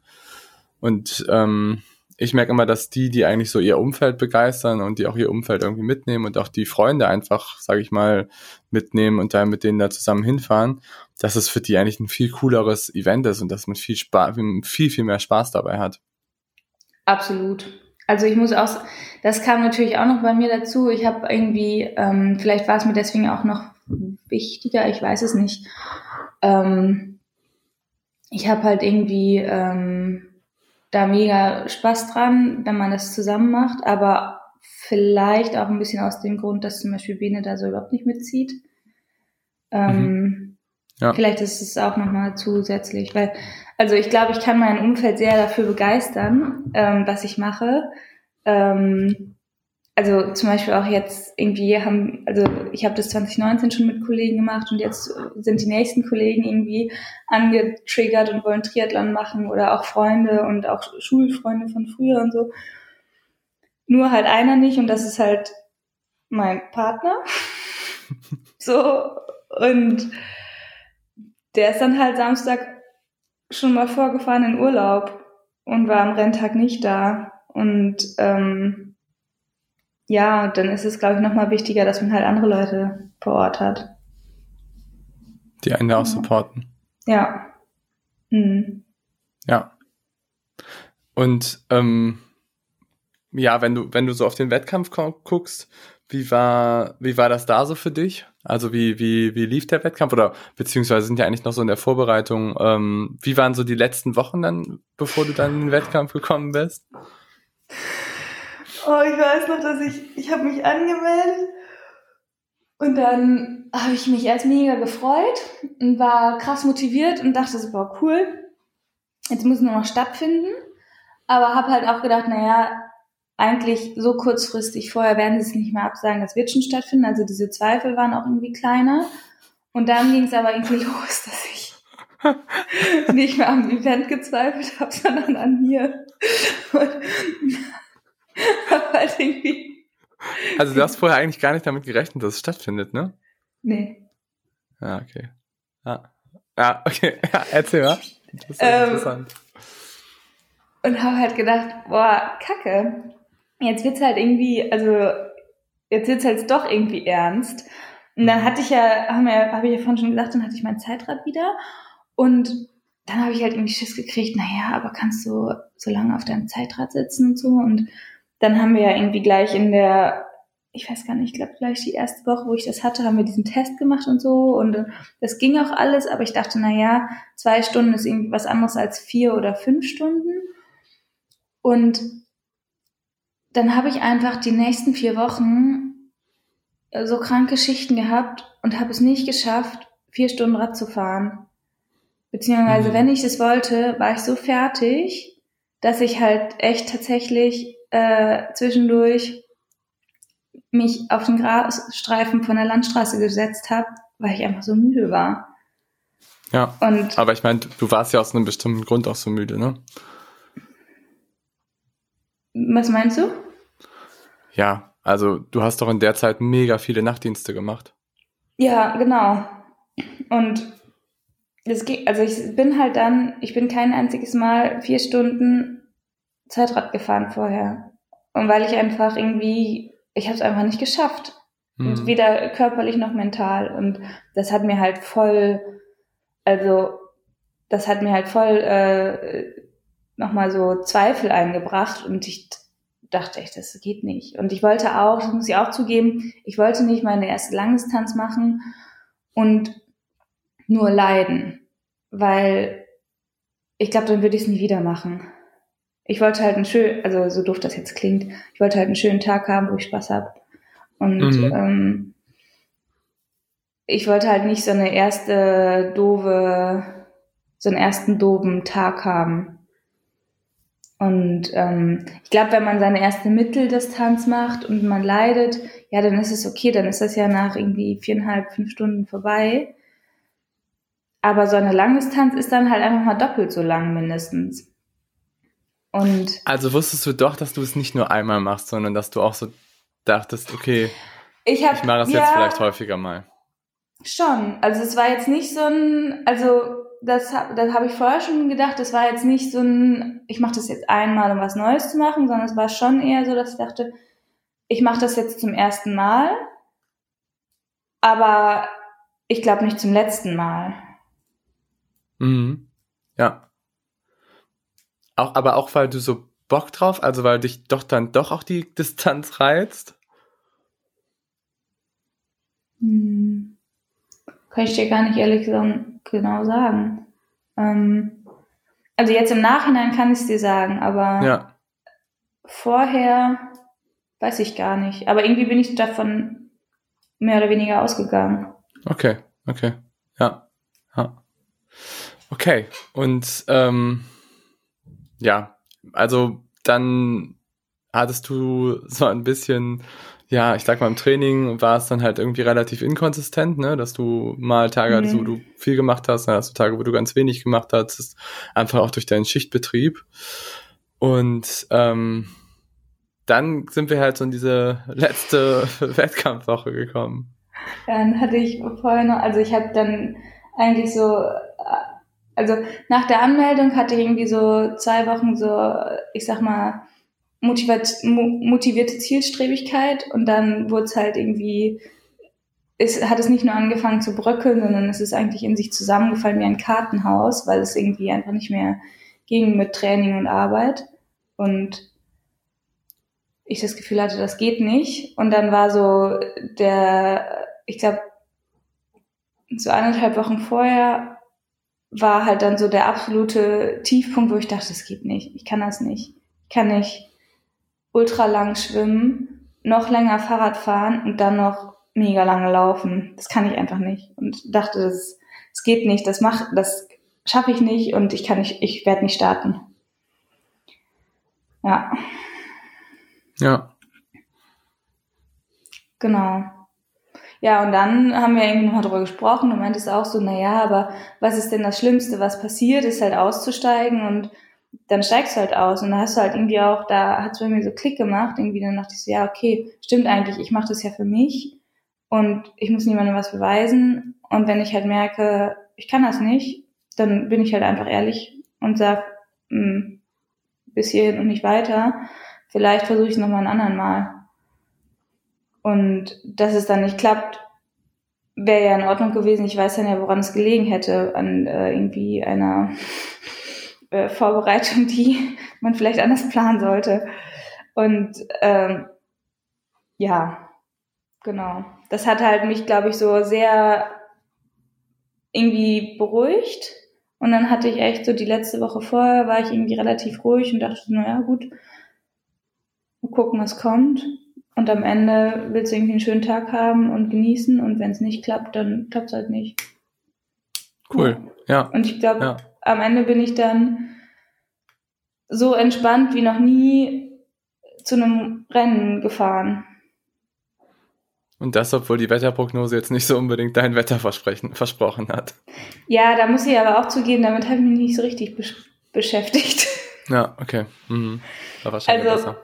Und ähm, ich merke immer, dass die, die eigentlich so ihr Umfeld begeistern und die auch ihr Umfeld irgendwie mitnehmen und auch die Freunde einfach, sage ich mal, mitnehmen und dann mit denen da zusammen hinfahren, dass es für die eigentlich ein viel cooleres Event ist und dass man viel Spaß, viel, viel mehr Spaß dabei hat. Absolut. Also ich muss auch, das kam natürlich auch noch bei mir dazu. Ich habe irgendwie, ähm, vielleicht war es mir deswegen auch noch wichtiger, ich weiß es nicht. Ähm, ich habe halt irgendwie ähm, da mega Spaß dran, wenn man das zusammen macht, aber vielleicht auch ein bisschen aus dem Grund, dass zum Beispiel Bene da so überhaupt nicht mitzieht. Ähm, mhm. ja. Vielleicht ist es auch nochmal zusätzlich, weil also ich glaube, ich kann mein Umfeld sehr dafür begeistern, ähm, was ich mache. Ähm, also zum Beispiel auch jetzt irgendwie haben, also ich habe das 2019 schon mit Kollegen gemacht und jetzt sind die nächsten Kollegen irgendwie angetriggert und wollen Triathlon machen oder auch Freunde und auch Schulfreunde von früher und so. Nur halt einer nicht und das ist halt mein Partner. so und der ist dann halt Samstag schon mal vorgefahren in Urlaub und war am Renntag nicht da. Und ähm, ja, dann ist es, glaube ich, nochmal wichtiger, dass man halt andere Leute vor Ort hat. Die einen auch supporten. Ja. Mhm. Ja. Und ähm, ja, wenn du, wenn du so auf den Wettkampf guckst, wie war, wie war das da so für dich? Also wie, wie, wie lief der Wettkampf oder beziehungsweise sind ja eigentlich noch so in der Vorbereitung. Ähm, wie waren so die letzten Wochen dann, bevor du dann in den Wettkampf gekommen bist? Oh, ich weiß noch, dass ich, ich habe mich angemeldet und dann habe ich mich erst mega gefreut und war krass motiviert und dachte so, boah, cool, jetzt muss nur noch stattfinden. Aber habe halt auch gedacht, naja, eigentlich so kurzfristig vorher werden sie es nicht mehr absagen, das wird schon stattfinden. Also diese Zweifel waren auch irgendwie kleiner. Und dann ging es aber irgendwie los, dass ich nicht mehr am Event gezweifelt habe, sondern an mir. Und halt irgendwie also du hast vorher eigentlich gar nicht damit gerechnet, dass es stattfindet, ne? Nee. Ja, okay. Ja, ja okay. Ja, erzähl mal. Das ist ähm, interessant. Und habe halt gedacht, boah, kacke. Jetzt wird's halt irgendwie, also jetzt wird's halt doch irgendwie ernst. Und dann mhm. hatte ich ja, haben wir, habe ich ja vorhin schon gesagt, dann hatte ich mein Zeitrad wieder. Und dann habe ich halt irgendwie Schiss gekriegt, naja, aber kannst du so lange auf deinem Zeitrad sitzen und so? Und dann haben wir ja irgendwie gleich in der, ich weiß gar nicht, ich glaube gleich die erste Woche, wo ich das hatte, haben wir diesen Test gemacht und so. Und äh, das ging auch alles, aber ich dachte, naja, zwei Stunden ist irgendwie was anderes als vier oder fünf Stunden. Und dann habe ich einfach die nächsten vier Wochen äh, so kranke Schichten gehabt und habe es nicht geschafft, vier Stunden Rad zu fahren. Beziehungsweise, mhm. wenn ich es wollte, war ich so fertig, dass ich halt echt tatsächlich äh, zwischendurch mich auf den Grasstreifen von der Landstraße gesetzt habe, weil ich einfach so müde war. Ja. Und aber ich meine, du warst ja aus einem bestimmten Grund auch so müde, ne? Was meinst du? Ja, also du hast doch in der Zeit mega viele Nachtdienste gemacht. Ja, genau. Und es geht, also ich bin halt dann, ich bin kein einziges Mal vier Stunden Zeitrad gefahren vorher. Und weil ich einfach irgendwie, ich habe es einfach nicht geschafft. Mhm. Weder körperlich noch mental. Und das hat mir halt voll, also das hat mir halt voll äh, nochmal so Zweifel eingebracht und ich dachte echt, das geht nicht. Und ich wollte auch, das muss ich auch zugeben, ich wollte nicht meine erste Langdistanz machen und nur leiden, weil ich glaube, dann würde ich es nie wieder machen. Ich wollte halt einen schönen, also so doof das jetzt klingt, ich wollte halt einen schönen Tag haben, wo ich Spaß habe. Und mhm. ähm, ich wollte halt nicht so eine erste doofe, so einen ersten doofen Tag haben. Und ähm, ich glaube, wenn man seine erste Mitteldistanz macht und man leidet, ja, dann ist es okay, dann ist das ja nach irgendwie viereinhalb, fünf Stunden vorbei. Aber so eine Langdistanz ist dann halt einfach mal doppelt so lang mindestens. Und also wusstest du doch, dass du es nicht nur einmal machst, sondern dass du auch so dachtest, okay, ich, hab, ich mache das ja, jetzt vielleicht häufiger mal. Schon. Also es war jetzt nicht so ein, also das, das habe ich vorher schon gedacht, das war jetzt nicht so ein, ich mache das jetzt einmal, um was Neues zu machen, sondern es war schon eher so, dass ich dachte, ich mache das jetzt zum ersten Mal, aber ich glaube nicht zum letzten Mal. Mhm. Ja. Auch, aber auch weil du so Bock drauf, also weil dich doch dann doch auch die Distanz reizt? Hm. Kann ich dir gar nicht ehrlich gesagt genau sagen. Ähm, also jetzt im Nachhinein kann ich es dir sagen, aber ja. vorher weiß ich gar nicht. Aber irgendwie bin ich davon mehr oder weniger ausgegangen. Okay, okay, ja, ja. Okay, und ähm, ja, also dann hattest du so ein bisschen ja, ich sag mal, im Training war es dann halt irgendwie relativ inkonsistent, ne, dass du mal Tage hattest, wo mhm. du viel gemacht hast, dann hast du Tage, wo du ganz wenig gemacht hast, einfach auch durch deinen Schichtbetrieb. Und ähm, dann sind wir halt so in diese letzte Wettkampfwoche gekommen. Dann hatte ich vorher noch, also ich habe dann eigentlich so, also nach der Anmeldung hatte ich irgendwie so zwei Wochen so, ich sag mal, motiviert, motivierte Zielstrebigkeit und dann wurde es halt irgendwie, es hat es nicht nur angefangen zu bröckeln, sondern es ist eigentlich in sich zusammengefallen wie ein Kartenhaus, weil es irgendwie einfach nicht mehr ging mit Training und Arbeit und ich das Gefühl hatte, das geht nicht. Und dann war so der, ich glaube, so eineinhalb Wochen vorher war halt dann so der absolute Tiefpunkt, wo ich dachte, das geht nicht. Ich kann das nicht. Ich kann nicht ultra lang schwimmen, noch länger Fahrrad fahren und dann noch mega lange laufen. Das kann ich einfach nicht. Und dachte, das, das geht nicht, das mach, das schaffe ich nicht und ich kann nicht, ich werde nicht starten. Ja. Ja. Genau. Ja, und dann haben wir irgendwie nochmal drüber gesprochen. Und meintest auch so, na ja, aber was ist denn das Schlimmste, was passiert, ist halt auszusteigen? Und dann steigst du halt aus. Und dann hast du halt irgendwie auch, da hat es bei mir so Klick gemacht, irgendwie dann dachte ich so, ja, okay, stimmt eigentlich, ich mache das ja für mich. Und ich muss niemandem was beweisen. Und wenn ich halt merke, ich kann das nicht, dann bin ich halt einfach ehrlich und sag, hm, bis hierhin und nicht weiter, vielleicht versuche ich es nochmal ein anderen Mal. Und dass es dann nicht klappt, wäre ja in Ordnung gewesen. Ich weiß dann ja, woran es gelegen hätte, an äh, irgendwie einer äh, Vorbereitung, die man vielleicht anders planen sollte. Und ähm, ja, genau. Das hat halt mich, glaube ich, so sehr irgendwie beruhigt. Und dann hatte ich echt so die letzte Woche vorher, war ich irgendwie relativ ruhig und dachte, naja, gut, mal gucken, was kommt. Und am Ende willst du irgendwie einen schönen Tag haben und genießen und wenn es nicht klappt, dann klappt es halt nicht. Cool, ja. Und ich glaube, ja. am Ende bin ich dann so entspannt wie noch nie zu einem Rennen gefahren. Und das, obwohl die Wetterprognose jetzt nicht so unbedingt dein Wetter versprochen hat. Ja, da muss ich aber auch zugeben, damit habe ich mich nicht so richtig besch beschäftigt. Ja, okay. Mhm. War wahrscheinlich also, besser.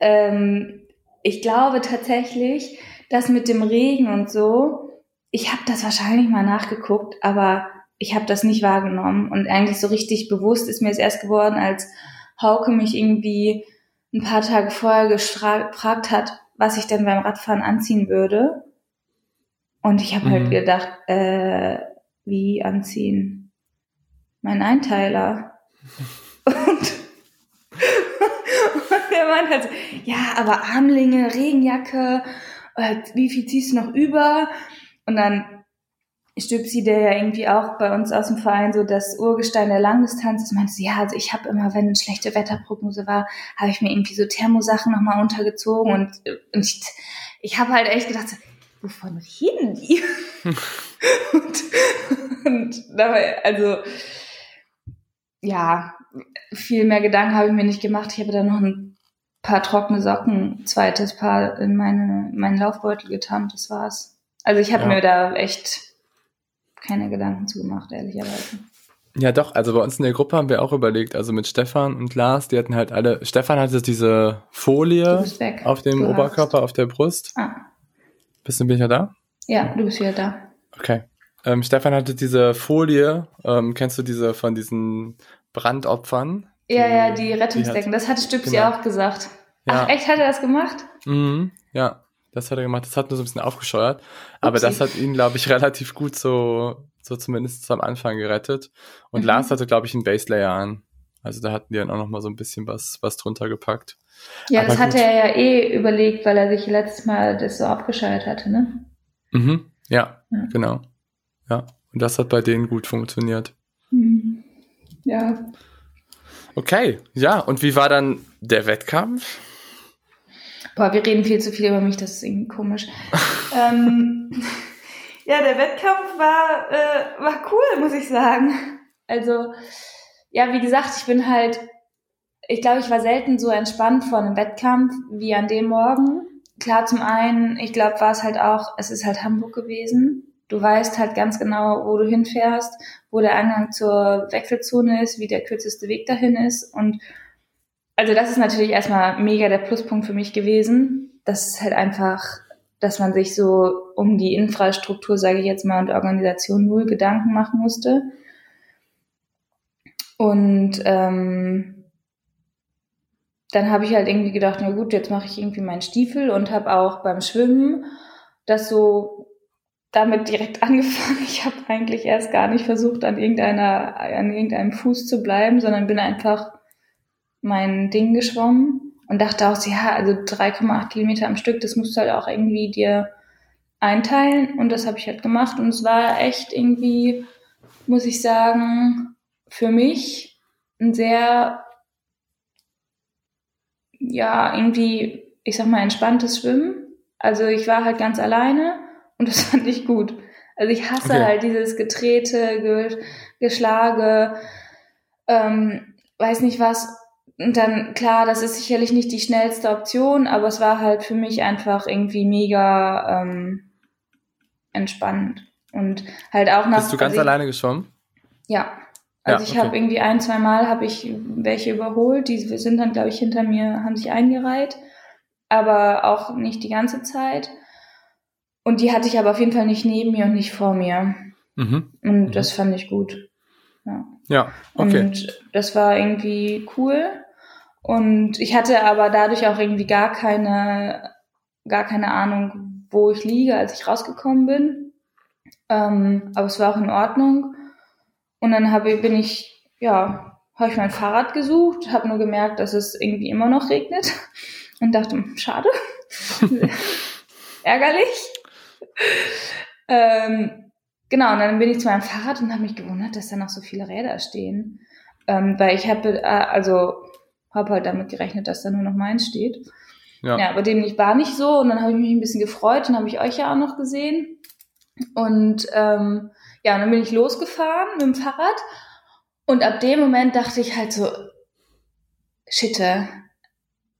Ähm, ich glaube tatsächlich, dass mit dem Regen und so, ich habe das wahrscheinlich mal nachgeguckt, aber ich habe das nicht wahrgenommen. Und eigentlich so richtig bewusst ist mir es erst geworden, als Hauke mich irgendwie ein paar Tage vorher gefragt hat, was ich denn beim Radfahren anziehen würde. Und ich habe halt Mhm. halt gedacht, äh, wie anziehen? Mein Einteiler. Und, und der Mann hat so, ja, aber Armlinge, Regenjacke, äh, wie viel ziehst du noch über? Und dann Stübsi, der ja irgendwie auch bei uns aus dem Verein so das Urgestein der Langdistanz ist, meinte, ja, also ich habe immer, wenn eine schlechte Wetterprognose war, habe ich mir irgendwie so Thermosachen nochmal untergezogen und, und ich, ich habe halt echt gedacht, so, wovon reden die? und, und dabei, also ja, viel mehr Gedanken habe ich mir nicht gemacht. Ich habe dann noch ein paar trockene Socken, zweites Paar in meine, meinen Laufbeutel getan. Das war's. Also ich habe Ja. mir da echt keine Gedanken zu gemacht, ehrlicherweise. Ja, doch, also bei uns in der Gruppe haben wir auch überlegt, also mit Stefan und Lars, die hatten halt alle, Stefan hatte diese Folie auf dem Du Oberkörper, auf der Brust. Hast, ah, Bist du bin ich ja da? ja, du bist wieder da. Okay. Ähm, Stefan hatte diese Folie, ähm, kennst du diese von diesen Brandopfern? Ja, ja, die Rettungsdecken. Das hat Stübsi Genau. auch gesagt. Ja. Ach, echt? Hat er das gemacht? Mhm, ja, das hat er gemacht. Das hat nur so ein bisschen aufgescheuert. Aber Upsi. das hat ihn, glaube ich, relativ gut so, so zumindest am Anfang gerettet. Und Mhm. Lars hatte, glaube ich, einen Base Layer an. Also da hatten die dann auch noch mal so ein bisschen was, was drunter gepackt. Ja, Aber das hatte gut. er ja eh überlegt, weil er sich letztes Mal das so abgescheuert hatte, ne? Mhm, ja, Ja. genau. Ja, und das hat bei denen gut funktioniert. Mhm. Ja, Okay, ja, und wie war dann der Wettkampf? Boah, wir reden viel zu viel über mich, das ist irgendwie komisch. ähm, ja, der Wettkampf war, äh, war cool, muss ich sagen. Also, ja, wie gesagt, ich bin halt, ich glaube, ich war selten so entspannt vor einem Wettkampf wie an dem Morgen. Klar, zum einen, ich glaube, war es halt auch, es ist halt Hamburg gewesen. Du weißt halt ganz genau, wo du hinfährst, wo der Eingang zur Wechselzone ist, wie der kürzeste Weg dahin ist und also das ist natürlich erstmal mega der Pluspunkt für mich gewesen. Das ist halt einfach, dass man sich so um die Infrastruktur, sage ich jetzt mal, und Organisation null Gedanken machen musste. Und ähm, dann habe ich halt irgendwie gedacht, na gut, jetzt mache ich irgendwie meinen Stiefel und habe auch beim Schwimmen das so damit direkt angefangen. Ich habe eigentlich erst gar nicht versucht, an irgendeiner, an irgendeinem Fuß zu bleiben, sondern bin einfach mein Ding geschwommen und dachte auch, ja, also 3,8 Kilometer am Stück, das musst du halt auch irgendwie dir einteilen und das habe ich halt gemacht und es war echt irgendwie, muss ich sagen, für mich ein sehr, ja, irgendwie, ich sag mal, entspanntes Schwimmen. Also ich war halt ganz alleine und das fand ich gut. Also ich hasse Okay. halt dieses Getrete, Ge Geschlage, ähm, weiß nicht was. und dann, klar, das ist sicherlich nicht die schnellste Option, aber es war halt für mich einfach irgendwie mega ähm, entspannend. Und halt auch nach. Bist du ganz also ich, alleine geschwommen? Ja. Also Ja, ich habe okay. irgendwie ein, zwei Mal habe ich welche überholt, die sind dann, glaube ich, hinter mir, haben sich eingereiht, aber auch nicht die ganze Zeit. Und die hatte ich aber auf jeden Fall nicht neben mir und nicht vor mir. Mhm. Und Mhm. das fand ich gut. Ja. Ja, okay. Und das war irgendwie cool. Und ich hatte aber dadurch auch irgendwie gar keine, gar keine Ahnung, wo ich liege, als ich rausgekommen bin. Ähm, aber es war auch in Ordnung. Und dann habe, bin ich, ja, habe ich mein Fahrrad gesucht, habe nur gemerkt, dass es irgendwie immer noch regnet und dachte, hm, schade, ärgerlich. Ähm, genau, und dann bin ich zu meinem Fahrrad und habe mich gewundert, dass da noch so viele Räder stehen. Ähm, weil ich habe, äh, also habe halt damit gerechnet, dass da nur noch meins steht. Ja. Ja, aber dem nicht war nicht so. Und dann habe ich mich ein bisschen gefreut und habe ich euch ja auch noch gesehen. Und ähm, ja, und dann bin ich losgefahren mit dem Fahrrad. Und ab dem Moment dachte ich halt so, Shitte,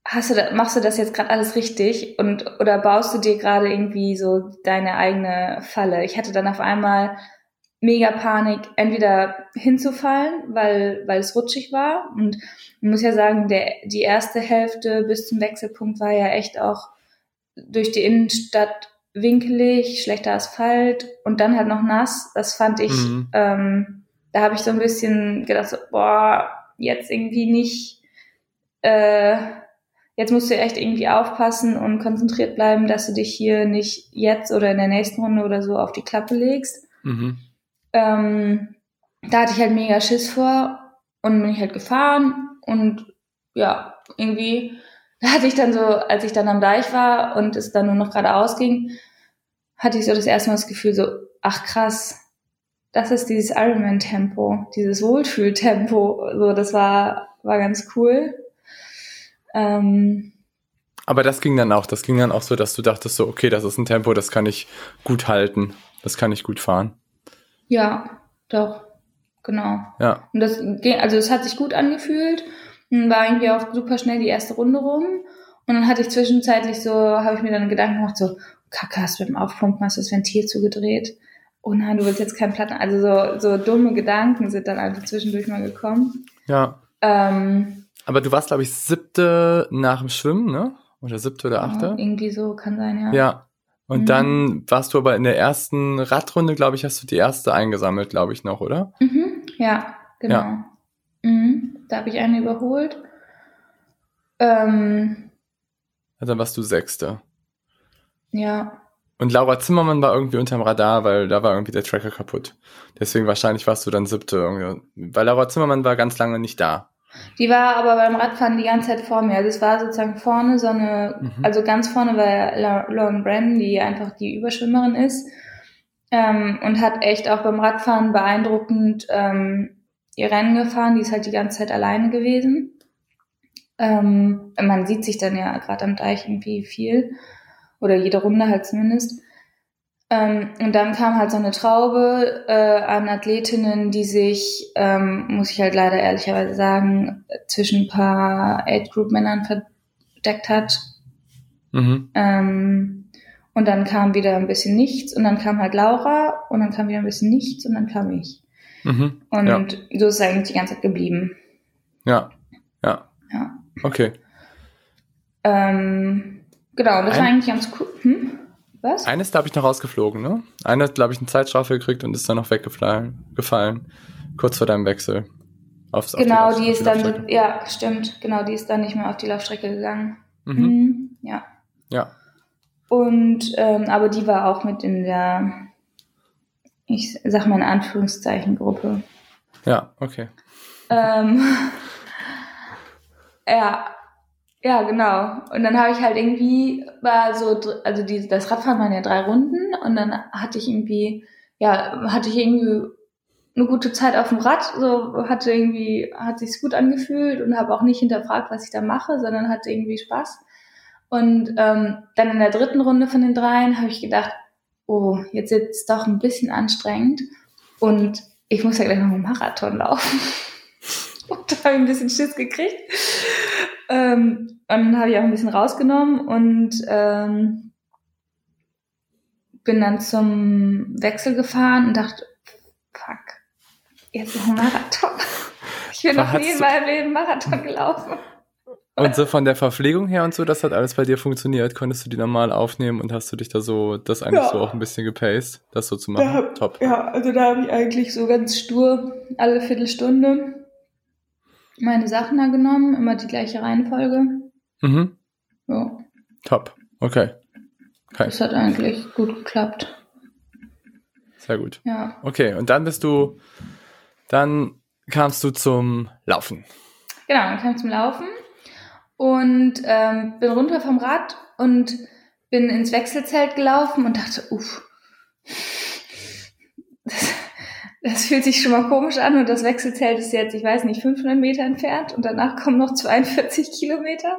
hast du da, machst du das jetzt gerade alles richtig? Und oder baust du dir gerade irgendwie so deine eigene Falle? Ich hatte dann auf einmal mega Panik, entweder hinzufallen, weil, weil es rutschig war. Und man muss ja sagen, der, die erste Hälfte bis zum Wechselpunkt war ja echt auch durch die Innenstadt winkelig, schlechter Asphalt und dann halt noch nass. Das fand ich, Mhm. ähm, da habe ich so ein bisschen gedacht, so, boah, jetzt irgendwie nicht, äh, jetzt musst du echt irgendwie aufpassen und konzentriert bleiben, dass du dich hier nicht jetzt oder in der nächsten Runde oder so auf die Klappe legst. Mhm. Ähm, da hatte ich halt mega Schiss vor und bin ich halt gefahren und ja, irgendwie, da hatte ich dann so, als ich dann am Deich war und es dann nur noch geradeaus ging, hatte ich so das erste Mal das Gefühl so, ach krass, das ist dieses Ironman-Tempo, dieses Wohlfühl-Tempo, so, das war, war ganz cool. Ähm, Aber das ging dann auch, das ging dann auch so, dass du dachtest so, okay, das ist ein Tempo, das kann ich gut halten, das kann ich gut fahren. ja, doch, genau. Ja, Und das ging, also es hat sich gut angefühlt. Dann war irgendwie auch super schnell die erste Runde rum. Und dann hatte ich zwischenzeitlich so, habe ich mir dann Gedanken gemacht, so, Kacke, hast du beim Aufpumpen hast du das Ventil zugedreht. Oh nein, du willst jetzt keinen Platten. Also so, so dumme Gedanken sind dann einfach zwischendurch mal gekommen. ja. Ähm, Aber du warst, glaube ich, siebte nach dem Schwimmen, ne? Oder siebte oder ja, achte? irgendwie so kann sein, ja. Ja. Und Mhm. dann warst du aber in der ersten Radrunde, glaube ich, hast du die erste eingesammelt, glaube ich, noch, oder? Mhm, ja, genau. Ja. Mhm, da habe ich eine überholt. Ähm, Also dann warst du sechste. ja, Und Laura Zimmermann war irgendwie unterm Radar, weil da war irgendwie der Tracker kaputt. Deswegen wahrscheinlich warst du dann siebte irgendwie. Weil Laura Zimmermann war ganz lange nicht da. Die war aber beim Radfahren die ganze Zeit vor mir. Also es war sozusagen vorne so eine, Mhm. also ganz vorne war La- Lauren Brandon, die einfach die Überschwimmerin ist. Ähm, und hat echt auch beim Radfahren beeindruckend ähm, ihr Rennen gefahren. Die ist halt die ganze Zeit alleine gewesen. Ähm, man sieht sich dann ja gerade am Deich irgendwie viel. Oder jede Runde halt zumindest. Ähm, und dann kam halt so eine Traube äh, an Athletinnen, die sich, ähm, muss ich halt leider ehrlicherweise sagen, zwischen ein paar Age-Group-Männern verdeckt hat. Mhm. Ähm, und dann kam wieder ein bisschen nichts und dann kam halt Laura und dann kam wieder ein bisschen nichts und dann kam ich. Mhm. Und Ja. so ist es eigentlich die ganze Zeit geblieben. Ja. Ja. Ja. Okay. Ähm, genau, das Ein- war eigentlich ganz cool. Hm? Was? Eine ist, glaube ich, noch rausgeflogen, ne? Eine hat, glaube ich, eine Zeitstrafe gekriegt und ist dann noch weggefallen, gefallen. Kurz vor deinem Wechsel. Aufs, auf genau, Lauf- die auf ist dann, ja, stimmt, genau, die ist dann nicht mehr auf die Laufstrecke gegangen. Mhm. Mhm, ja. Ja. Und, ähm, aber die war auch mit in der, ich sag mal in Anführungszeichen, Gruppe. Ja, okay. Ähm, ja, ja, genau. Und dann habe ich halt irgendwie, war so, also die, das Radfahren waren ja drei Runden und dann hatte ich irgendwie, ja, hatte ich irgendwie eine gute Zeit auf dem Rad, so hatte irgendwie, hat sich's gut angefühlt und habe auch nicht hinterfragt, was ich da mache, sondern hatte irgendwie Spaß. Und ähm, dann in der dritten Runde von den dreien habe ich gedacht, oh, jetzt ist es doch ein bisschen anstrengend und ich muss ja gleich noch einen Marathon laufen. Und da habe ich ein bisschen Schiss gekriegt. Ähm, und dann habe ich auch ein bisschen rausgenommen und ähm, bin dann zum Wechsel gefahren und dachte, fuck, jetzt noch ein Marathon. Ich bin noch nie in meinem Leben Marathon gelaufen. Und so von der Verpflegung her und so, das hat alles bei dir funktioniert. Konntest du die normal aufnehmen und hast du dich da so, das eigentlich ja. so auch ein bisschen gepaced, das so zu machen? Da, Top. Ja, also da habe ich eigentlich so ganz stur alle Viertelstunde meine Sachen da genommen, immer die gleiche Reihenfolge. Mhm. Ja. Top. Okay. okay. Das hat eigentlich gut geklappt. Sehr gut. Ja. Okay, und dann bist du, dann kamst du zum Laufen. Genau, dann kam ich zum Laufen und ähm, bin runter vom Rad und bin ins Wechselzelt gelaufen und dachte, uff, das, das fühlt sich schon mal komisch an und das Wechselzelt ist jetzt, ich weiß nicht, 500 Meter entfernt und danach kommen noch 42 Kilometer.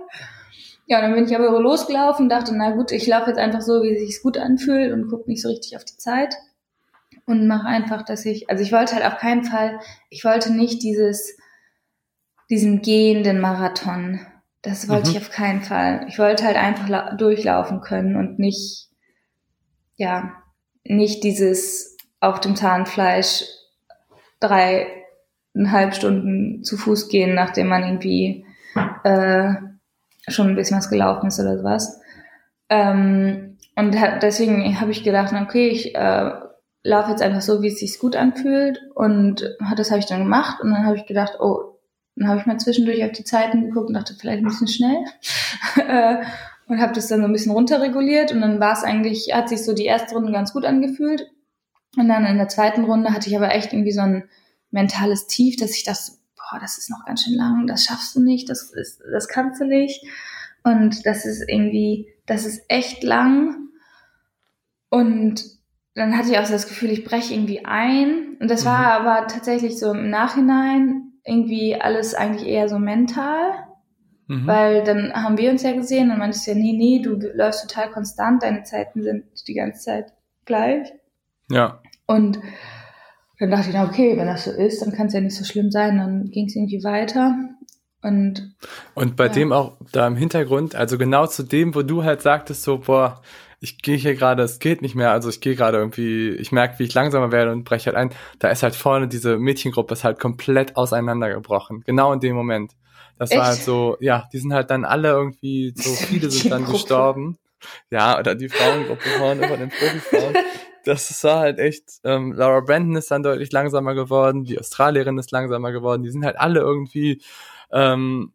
Ja, und dann bin ich aber losgelaufen und dachte, na gut, ich laufe jetzt einfach so, wie es sich gut anfühlt und gucke nicht so richtig auf die Zeit und mache einfach, dass ich, also ich wollte halt auf keinen Fall, ich wollte nicht dieses, diesen gehenden Marathon. Das wollte mhm. ich auf keinen Fall. Ich wollte halt einfach durchlaufen können und nicht, ja, nicht dieses auf dem Zahnfleisch dreieinhalb Stunden zu Fuß gehen, nachdem man irgendwie äh, schon ein bisschen was gelaufen ist oder sowas. Ähm, und deswegen habe ich gedacht, okay, ich äh, laufe jetzt einfach so, wie es sich gut anfühlt. Und das habe ich dann gemacht. Und dann habe ich gedacht, oh, dann habe ich mal zwischendurch auf die Zeiten geguckt und dachte, vielleicht ein bisschen schnell. Äh, und habe das dann so ein bisschen runterreguliert. Und dann war es eigentlich, hat sich so die erste Runde ganz gut angefühlt. Und dann in der zweiten Runde hatte ich aber echt irgendwie so ein mentales Tief, dass ich dachte, boah, das ist noch ganz schön lang, das schaffst du nicht, das ist, das kannst du nicht. Und das ist irgendwie, das ist echt lang. Und dann hatte ich auch so das Gefühl, ich breche irgendwie ein. Und das mhm. war aber tatsächlich so im Nachhinein irgendwie alles eigentlich eher so mental. Mhm. Weil dann haben wir uns ja gesehen und meintest ja, nee, nee, du läufst total konstant, deine Zeiten sind die ganze Zeit gleich. Ja. Und dann dachte ich, na okay, wenn das so ist, dann kann es ja nicht so schlimm sein. Dann ging es irgendwie weiter. Und, und bei ja. dem auch da im Hintergrund, also genau zu dem, wo du halt sagtest, so, boah, ich gehe hier gerade, es geht nicht mehr, also ich gehe gerade irgendwie, ich merke, wie ich langsamer werde und breche halt ein. Da ist halt vorne diese Mädchengruppe ist halt komplett auseinandergebrochen. Genau in dem Moment. Das Echt? war halt so, ja, die sind halt dann alle irgendwie, so viele sind dann gestorben. Ja, oder die Frauengruppe vorne von den Profifrauen das war halt echt, ähm, Laura Brandon ist dann deutlich langsamer geworden, die Australierin ist langsamer geworden, die sind halt alle irgendwie, ähm,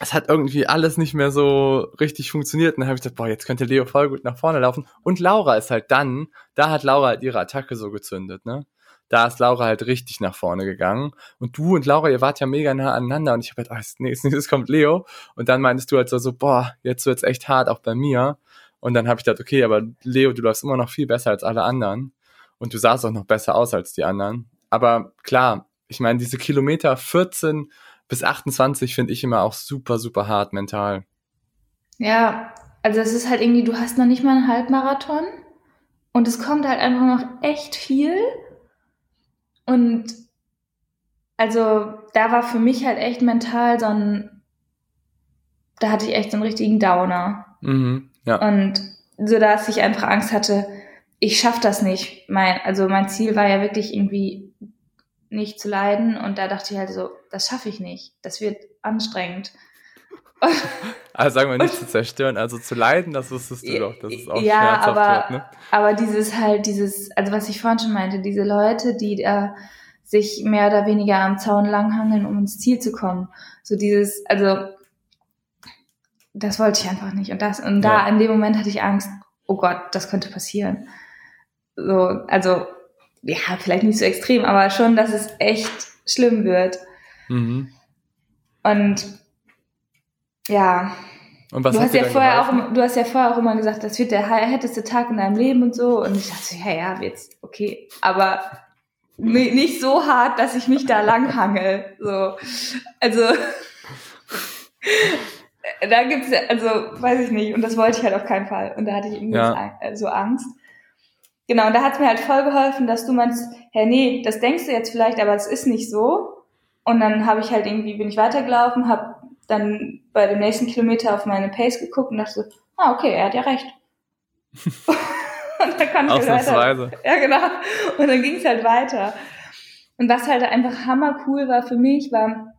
es hat irgendwie alles nicht mehr so richtig funktioniert. Und dann habe ich gedacht, boah, jetzt könnte Leo voll gut nach vorne laufen. Und Laura ist halt dann, da hat Laura halt ihre Attacke so gezündet, ne? Da ist Laura halt richtig nach vorne gegangen. Und du und Laura, ihr wart ja mega nah aneinander. Und ich habe halt, oh, als nächstes kommt Leo. Und dann meintest du halt so, so boah, jetzt wird's echt hart, auch bei mir. Und dann habe ich gedacht, okay, aber Leo, du läufst immer noch viel besser als alle anderen. Und du sahst auch noch besser aus als die anderen. Aber klar, ich meine, diese Kilometer 14 bis 28 finde ich immer auch super, super hart mental. Ja, also es ist halt irgendwie, du hast noch nicht mal einen Halbmarathon und es kommt halt einfach noch echt viel. Und also da war für mich halt echt mental so ein, da hatte ich echt so einen richtigen Downer. Mhm. Ja. Und so dass ich einfach Angst hatte, ich schaff das nicht. Mein, also mein Ziel war ja wirklich irgendwie nicht zu leiden und da dachte ich halt so, das schaffe ich nicht. Das wird anstrengend. Also sagen wir nicht zu zerstören, also zu leiden, das wusstest du doch, das ist auch ja, schmerzhaft aber, wird, ne? aber dieses halt, dieses, also was ich vorhin schon meinte, diese Leute, die da sich mehr oder weniger am Zaun langhangeln, um ins Ziel zu kommen. So dieses, also das wollte ich einfach nicht. Und das, und da ja. in dem Moment hatte ich Angst, oh Gott, das könnte passieren. So, also, ja, vielleicht nicht so extrem, aber schon, dass es echt schlimm wird. Mhm. Und ja. Und was du hast ja vorher auch, du hast ja vorher auch immer gesagt, das wird der härteste Tag in deinem Leben und so. Und ich dachte, ja, ja, jetzt, okay. Aber nicht so hart, dass ich mich da langhangel. So. Also da gibt's ja, also weiß ich nicht, und das wollte ich halt auf keinen Fall. Und da hatte ich irgendwie ja. so Angst. Genau, und da hat's mir halt voll geholfen, dass du meinst, hey, nee, das denkst du jetzt vielleicht, aber es ist nicht so. Und dann habe ich halt irgendwie, bin ich weitergelaufen, habe dann bei dem nächsten Kilometer auf meine Pace geguckt und dachte so, ah, okay, er hat ja recht. und dann konnte ich halt. Ja, genau. Und dann ging es halt weiter. Und was halt einfach hammer cool war für mich, war,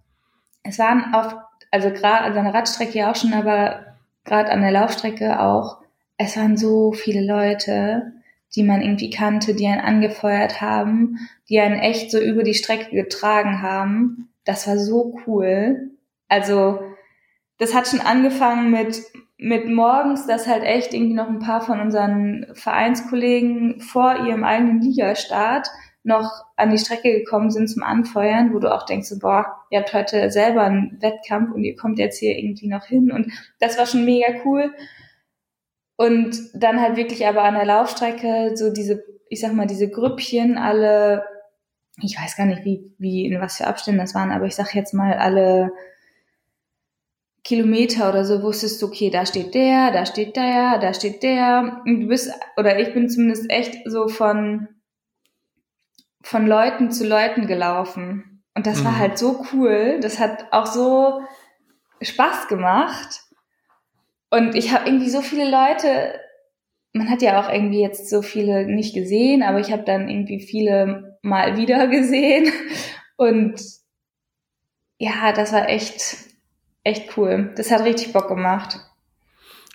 es waren auf, also gerade an der Radstrecke ja auch schon, aber gerade an der Laufstrecke auch, es waren so viele Leute, die man irgendwie kannte, die einen angefeuert haben, die einen echt so über die Strecke getragen haben. Das war so cool. Also, das hat schon angefangen mit, mit morgens, dass halt echt irgendwie noch ein paar von unseren Vereinskollegen vor ihrem eigenen Ligastart noch an die Strecke gekommen sind zum Anfeuern, wo du auch denkst, so, boah, ihr habt heute selber einen Wettkampf und ihr kommt jetzt hier irgendwie noch hin. Und das war schon mega cool. Und dann halt wirklich aber an der Laufstrecke so diese, ich sag mal, diese Grüppchen, alle, ich weiß gar nicht, wie, wie, in was für Abständen das waren, aber ich sag jetzt mal alle Kilometer oder so wusstest du, okay, da steht der, da steht der, da steht der. Und du bist, oder ich bin zumindest echt so von, von Leuten zu Leuten gelaufen. Und das mhm. war halt so cool. Das hat auch so Spaß gemacht. Und ich habe irgendwie so viele Leute, man hat ja auch irgendwie jetzt so viele nicht gesehen, aber ich habe dann irgendwie viele mal wieder gesehen. Und ja, das war echt, echt cool. Das hat richtig Bock gemacht.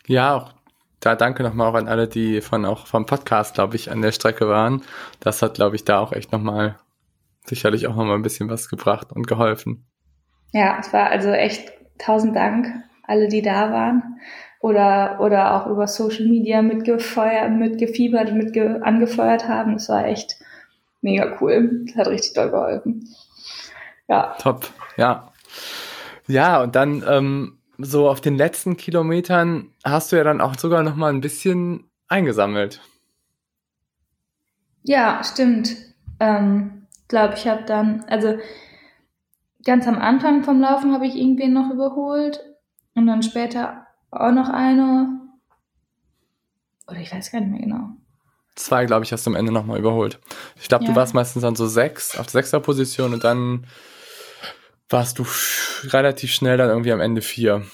Ja, auch da danke nochmal auch an alle, die von auch vom Podcast, glaube ich, an der Strecke waren. Das hat, glaube ich, da auch echt nochmal sicherlich auch nochmal ein bisschen was gebracht und geholfen. Ja, es war also echt tausend Dank, alle, die da waren. Oder, oder auch über Social Media mitgefeuert, mitgefiebert, mitge angefeuert haben. Es war echt mega cool. Das hat richtig doll geholfen. Ja. Top, ja. Ja, und dann ähm, so auf den letzten Kilometern hast du ja dann auch sogar noch mal ein bisschen eingesammelt. Ja, stimmt. Ähm, glaube ich habe dann, also ganz am Anfang vom Laufen habe ich irgendwen noch überholt und dann später auch noch eine. Oder ich weiß gar nicht mehr genau. Zwei, glaube ich, hast du am Ende nochmal überholt. Ich glaube, ja. du warst meistens dann so sechs, auf sechster Position und dann warst du relativ schnell dann irgendwie am Ende vier.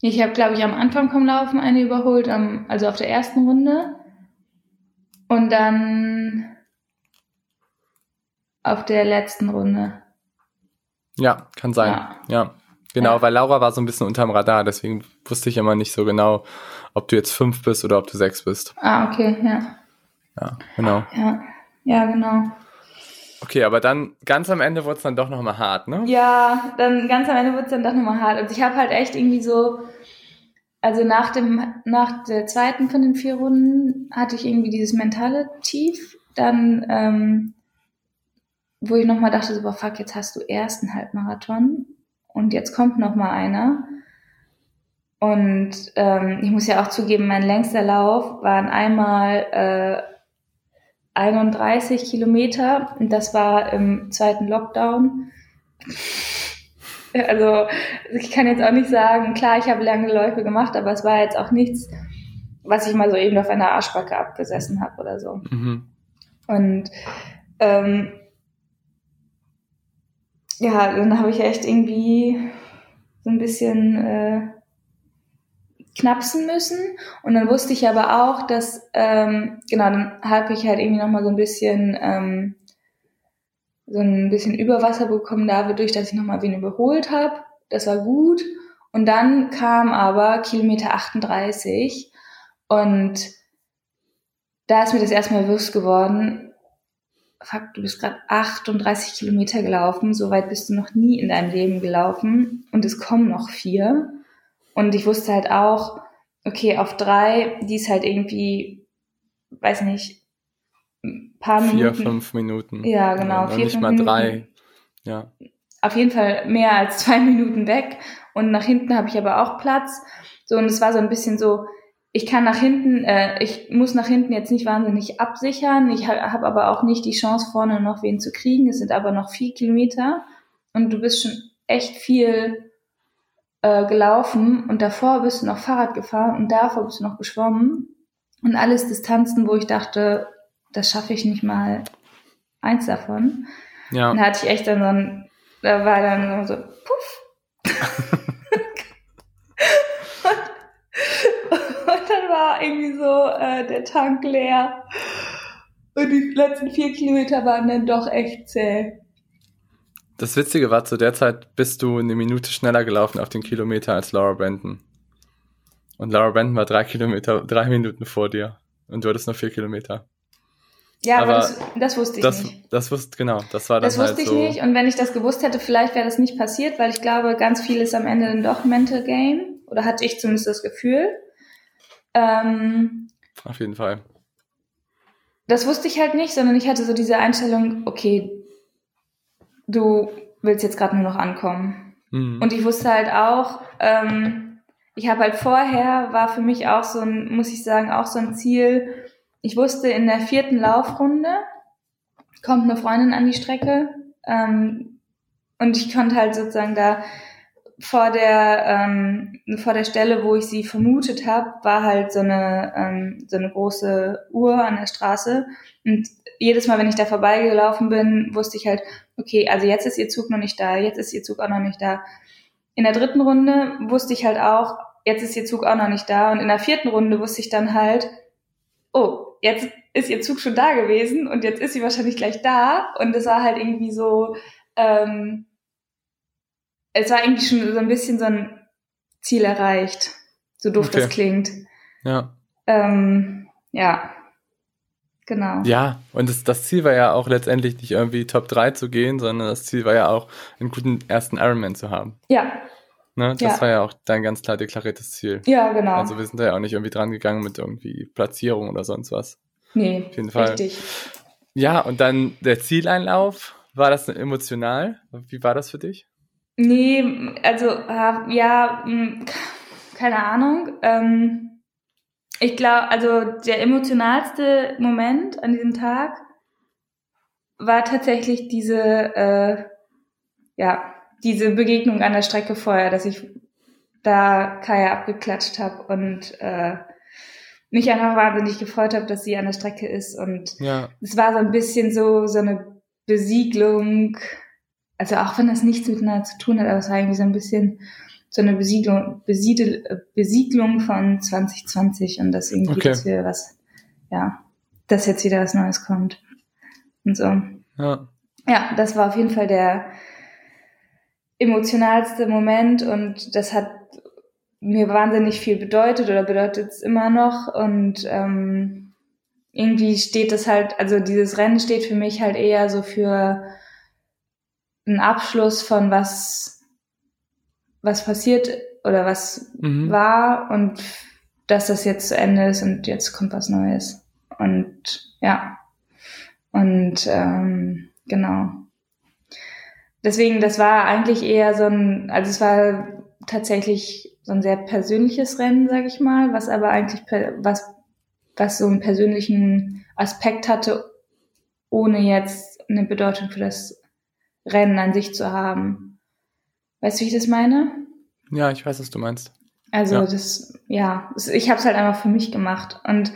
Ich habe, glaube ich, am Anfang vom Laufen eine überholt, also auf der ersten Runde. Und dann auf der letzten Runde. Ja, kann sein. Ja, ja. genau, ja. weil Laura war so ein bisschen unterm Radar, deswegen wusste ich immer nicht so genau, ob du jetzt fünf bist oder ob du sechs bist. Ah, okay, ja. Ja, genau. Ja, ja genau. Okay, aber dann ganz am Ende wurde es dann doch nochmal hart, ne? Ja, dann ganz am Ende wurde es dann doch nochmal hart. Und ich habe halt echt irgendwie so, also nach dem, nach der zweiten von den vier Runden hatte ich irgendwie dieses mentale Tief. Dann, ähm, wo ich nochmal dachte, so, boah, fuck, jetzt hast du ersten Halbmarathon und jetzt kommt nochmal einer. Und ähm, ich muss ja auch zugeben, mein längster Lauf waren einmal äh, 31 Kilometer. Und das war im zweiten Lockdown. Also ich kann jetzt auch nicht sagen, klar, ich habe lange Läufe gemacht, aber es war jetzt auch nichts, was ich mal so eben auf einer Arschbacke abgesessen habe oder so. Mhm. Und ähm, ja, dann habe ich echt irgendwie so ein bisschen äh, knapsen müssen. Und dann wusste ich aber auch, dass, ähm, genau, dann habe ich halt irgendwie nochmal so ein bisschen, ähm, so ein bisschen Überwasser bekommen dadurch, dass ich nochmal wen überholt habe. Das war gut. Und dann kam aber Kilometer 38 und da ist mir das erstmal bewusst geworden, fuck, du bist gerade 38 Kilometer gelaufen, so weit bist du noch nie in deinem Leben gelaufen und es kommen noch vier. Und ich wusste halt auch, okay, auf drei, die ist halt irgendwie, weiß nicht, ein paar Vier, Minuten. Vier, fünf Minuten. Ja, genau. Ja, vier, nicht mal Minuten. drei. Ja. Auf jeden Fall mehr als zwei Minuten weg. Und nach hinten habe ich aber auch Platz. So, und es war so ein bisschen so, ich kann nach hinten, äh, ich muss nach hinten jetzt nicht wahnsinnig absichern. Ich habe aber auch nicht die Chance, vorne noch wen zu kriegen. Es sind aber noch vier Kilometer. Und du bist schon echt viel äh, gelaufen und davor bist du noch Fahrrad gefahren und davor bist du noch geschwommen und alles Distanzen, wo ich dachte, das schaffe ich nicht mal eins davon. Ja. Und da hatte ich echt dann so ein, da war dann so, puff. und, und, dann war irgendwie so äh, der Tank leer. Und die letzten vier Kilometer waren dann doch echt zäh. Das Witzige war, zu der Zeit bist du eine Minute schneller gelaufen auf den Kilometer als Laura Brandon. Und Laura Brandon war drei Kilometer, drei Minuten vor dir. Und du hattest noch vier Kilometer. Ja, aber, aber das, das, wusste ich das, nicht. Das wusste, genau, das war das dann Das wusste halt ich nicht und wenn ich das gewusst hätte, vielleicht wäre das nicht passiert, weil ich glaube, ganz viel ist am Ende dann doch Mental Game. Oder hatte ich zumindest das Gefühl. Ähm, Auf jeden Fall. Das wusste ich halt nicht, sondern ich hatte so diese Einstellung, okay, du willst jetzt gerade nur noch ankommen. Mhm. Und ich wusste halt auch, ähm, ich habe halt vorher, war für mich auch so ein, muss ich sagen, auch so ein Ziel, ich wusste, in der vierten Laufrunde kommt eine Freundin an die Strecke ähm, und ich konnte halt sozusagen da vor der ähm, vor der Stelle, wo ich sie vermutet habe, war halt so eine ähm, so eine große Uhr an der Straße und jedes Mal, wenn ich da vorbeigelaufen bin, wusste ich halt, okay, also jetzt ist ihr Zug noch nicht da, jetzt ist ihr Zug auch noch nicht da. In der dritten Runde wusste ich halt auch, jetzt ist ihr Zug auch noch nicht da und in der vierten Runde wusste ich dann halt, oh, jetzt ist ihr Zug schon da gewesen und jetzt ist sie wahrscheinlich gleich da. Und es war halt irgendwie so, ähm, es war irgendwie schon so ein bisschen so ein Ziel erreicht. So doof okay. das klingt. Ja. Ähm, ja. Genau. Ja, und das, das Ziel war ja auch letztendlich nicht irgendwie Top 3 zu gehen, sondern das Ziel war ja auch, einen guten ersten Ironman zu haben. Ja, Ne? Das ja. war ja auch dein ganz klar deklariertes Ziel. Ja, genau. Also wir sind da ja auch nicht irgendwie dran gegangen mit irgendwie Platzierung oder sonst was. Nee, Auf jeden Fall. richtig. Ja, und dann der Zieleinlauf, war das emotional? Wie war das für dich? Nee, also ja, hm, keine Ahnung. Ähm, ich glaube, also der emotionalste Moment an diesem Tag war tatsächlich diese, äh, ja, diese Begegnung an der Strecke vorher, dass ich da Kaya abgeklatscht habe und äh, mich einfach wahnsinnig gefreut habe, dass sie an der Strecke ist. Und ja. es war so ein bisschen so, so eine Besiegelung, also auch wenn das nichts miteinander zu tun hat, aber es war irgendwie so ein bisschen so eine Besiegelung, Besiedel, Besiegelung von 2020 und das irgendwie, okay. dass wir was, ja, dass jetzt wieder was Neues kommt. Und so. Ja. Ja, das war auf jeden Fall der, emotionalste Moment und das hat mir wahnsinnig viel bedeutet oder bedeutet es immer noch und ähm, irgendwie steht es halt, also dieses Rennen steht für mich halt eher so für einen Abschluss von was, was passiert oder was mhm. war und dass das jetzt zu Ende ist und jetzt kommt was Neues. Und ja. Und ähm, genau deswegen, das war eigentlich eher so ein, also es war tatsächlich so ein sehr persönliches Rennen, sag ich mal, was aber eigentlich was, was so einen persönlichen Aspekt hatte, ohne jetzt eine Bedeutung für das Rennen an sich zu haben. Weißt du, wie ich das meine? Ja, ich weiß, was du meinst. Also ja. das, ja, ich habe es halt einfach für mich gemacht und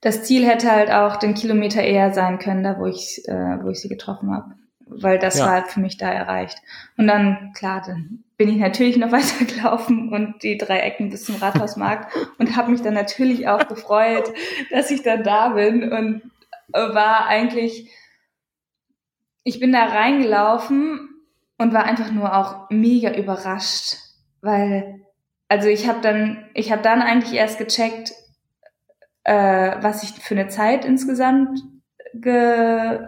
das Ziel hätte halt auch den Kilometer eher sein können, da wo ich, äh, wo ich sie getroffen habe weil das ja. war halt für mich da erreicht. Und dann, klar, dann bin ich natürlich noch weitergelaufen und die drei Ecken bis zum Rathausmarkt und habe mich dann natürlich auch gefreut, dass ich dann da bin und war eigentlich, ich bin da reingelaufen und war einfach nur auch mega überrascht, weil, also ich habe dann, ich habe dann eigentlich erst gecheckt, äh, was ich für eine Zeit insgesamt ge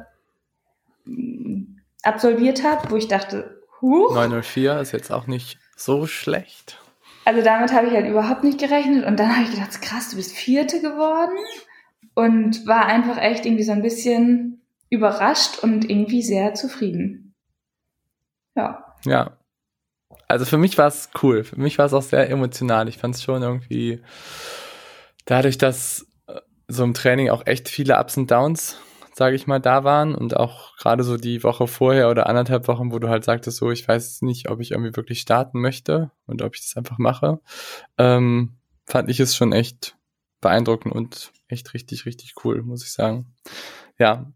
absolviert habe, wo ich dachte, huch. 904 ist jetzt auch nicht so schlecht. Also damit habe ich halt überhaupt nicht gerechnet und dann habe ich gedacht, krass, du bist Vierte geworden und war einfach echt irgendwie so ein bisschen überrascht und irgendwie sehr zufrieden. Ja. Ja. Also für mich war es cool. Für mich war es auch sehr emotional. Ich fand es schon irgendwie dadurch, dass äh, so im Training auch echt viele Ups und Downs sage ich mal, da waren und auch gerade so die Woche vorher oder anderthalb Wochen, wo du halt sagtest, so, ich weiß nicht, ob ich irgendwie wirklich starten möchte und ob ich das einfach mache, ähm, fand ich es schon echt beeindruckend und echt richtig, richtig cool, muss ich sagen. Ja.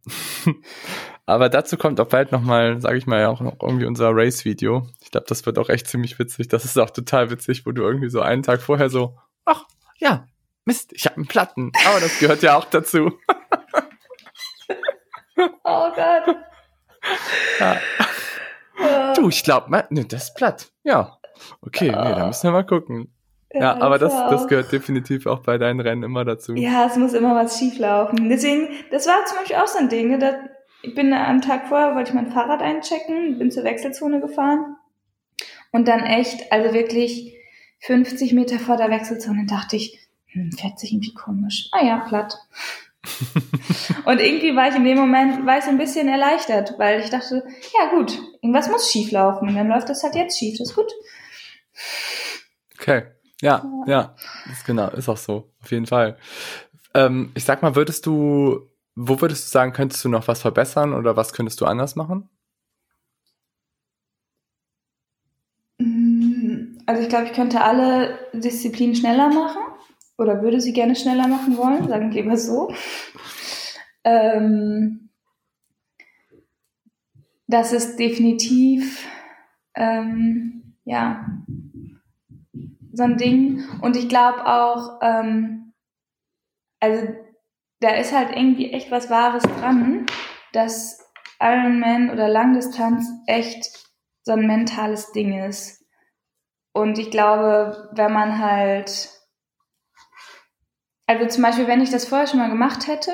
Aber dazu kommt auch bald nochmal, sage ich mal, auch noch irgendwie unser Race-Video. Ich glaube, das wird auch echt ziemlich witzig. Das ist auch total witzig, wo du irgendwie so einen Tag vorher so, ach, ja, Mist, ich habe einen Platten. Aber das gehört ja auch dazu. oh Gott. Ja. Du, ich glaube, ne, das ist platt. Ja. Okay, nee, da müssen wir mal gucken. Ja, ja aber das, das gehört definitiv auch bei deinen Rennen immer dazu. Ja, es muss immer was schief laufen. Deswegen, das war zum Beispiel auch so ein Ding. Ne? Da, ich bin am Tag vorher, wollte ich mein Fahrrad einchecken, bin zur Wechselzone gefahren. Und dann echt, also wirklich 50 Meter vor der Wechselzone dachte ich, hm, fährt sich irgendwie komisch. Ah ja, platt. und irgendwie war ich in dem Moment, war ich so ein bisschen erleichtert, weil ich dachte, ja gut, irgendwas muss schief laufen und dann läuft das halt jetzt schief, das ist gut. Okay, ja, ja, ist genau, ist auch so, auf jeden Fall. Ähm, ich sag mal, würdest du, wo würdest du sagen, könntest du noch was verbessern oder was könntest du anders machen? Mm, also ich glaube, ich könnte alle Disziplinen schneller machen oder würde sie gerne schneller machen wollen, sagen wir lieber so. Ähm, das ist definitiv ähm, ja so ein Ding. Und ich glaube auch, ähm, also da ist halt irgendwie echt was Wahres dran, dass Ironman oder Langdistanz echt so ein mentales Ding ist. Und ich glaube, wenn man halt also zum Beispiel, wenn ich das vorher schon mal gemacht hätte,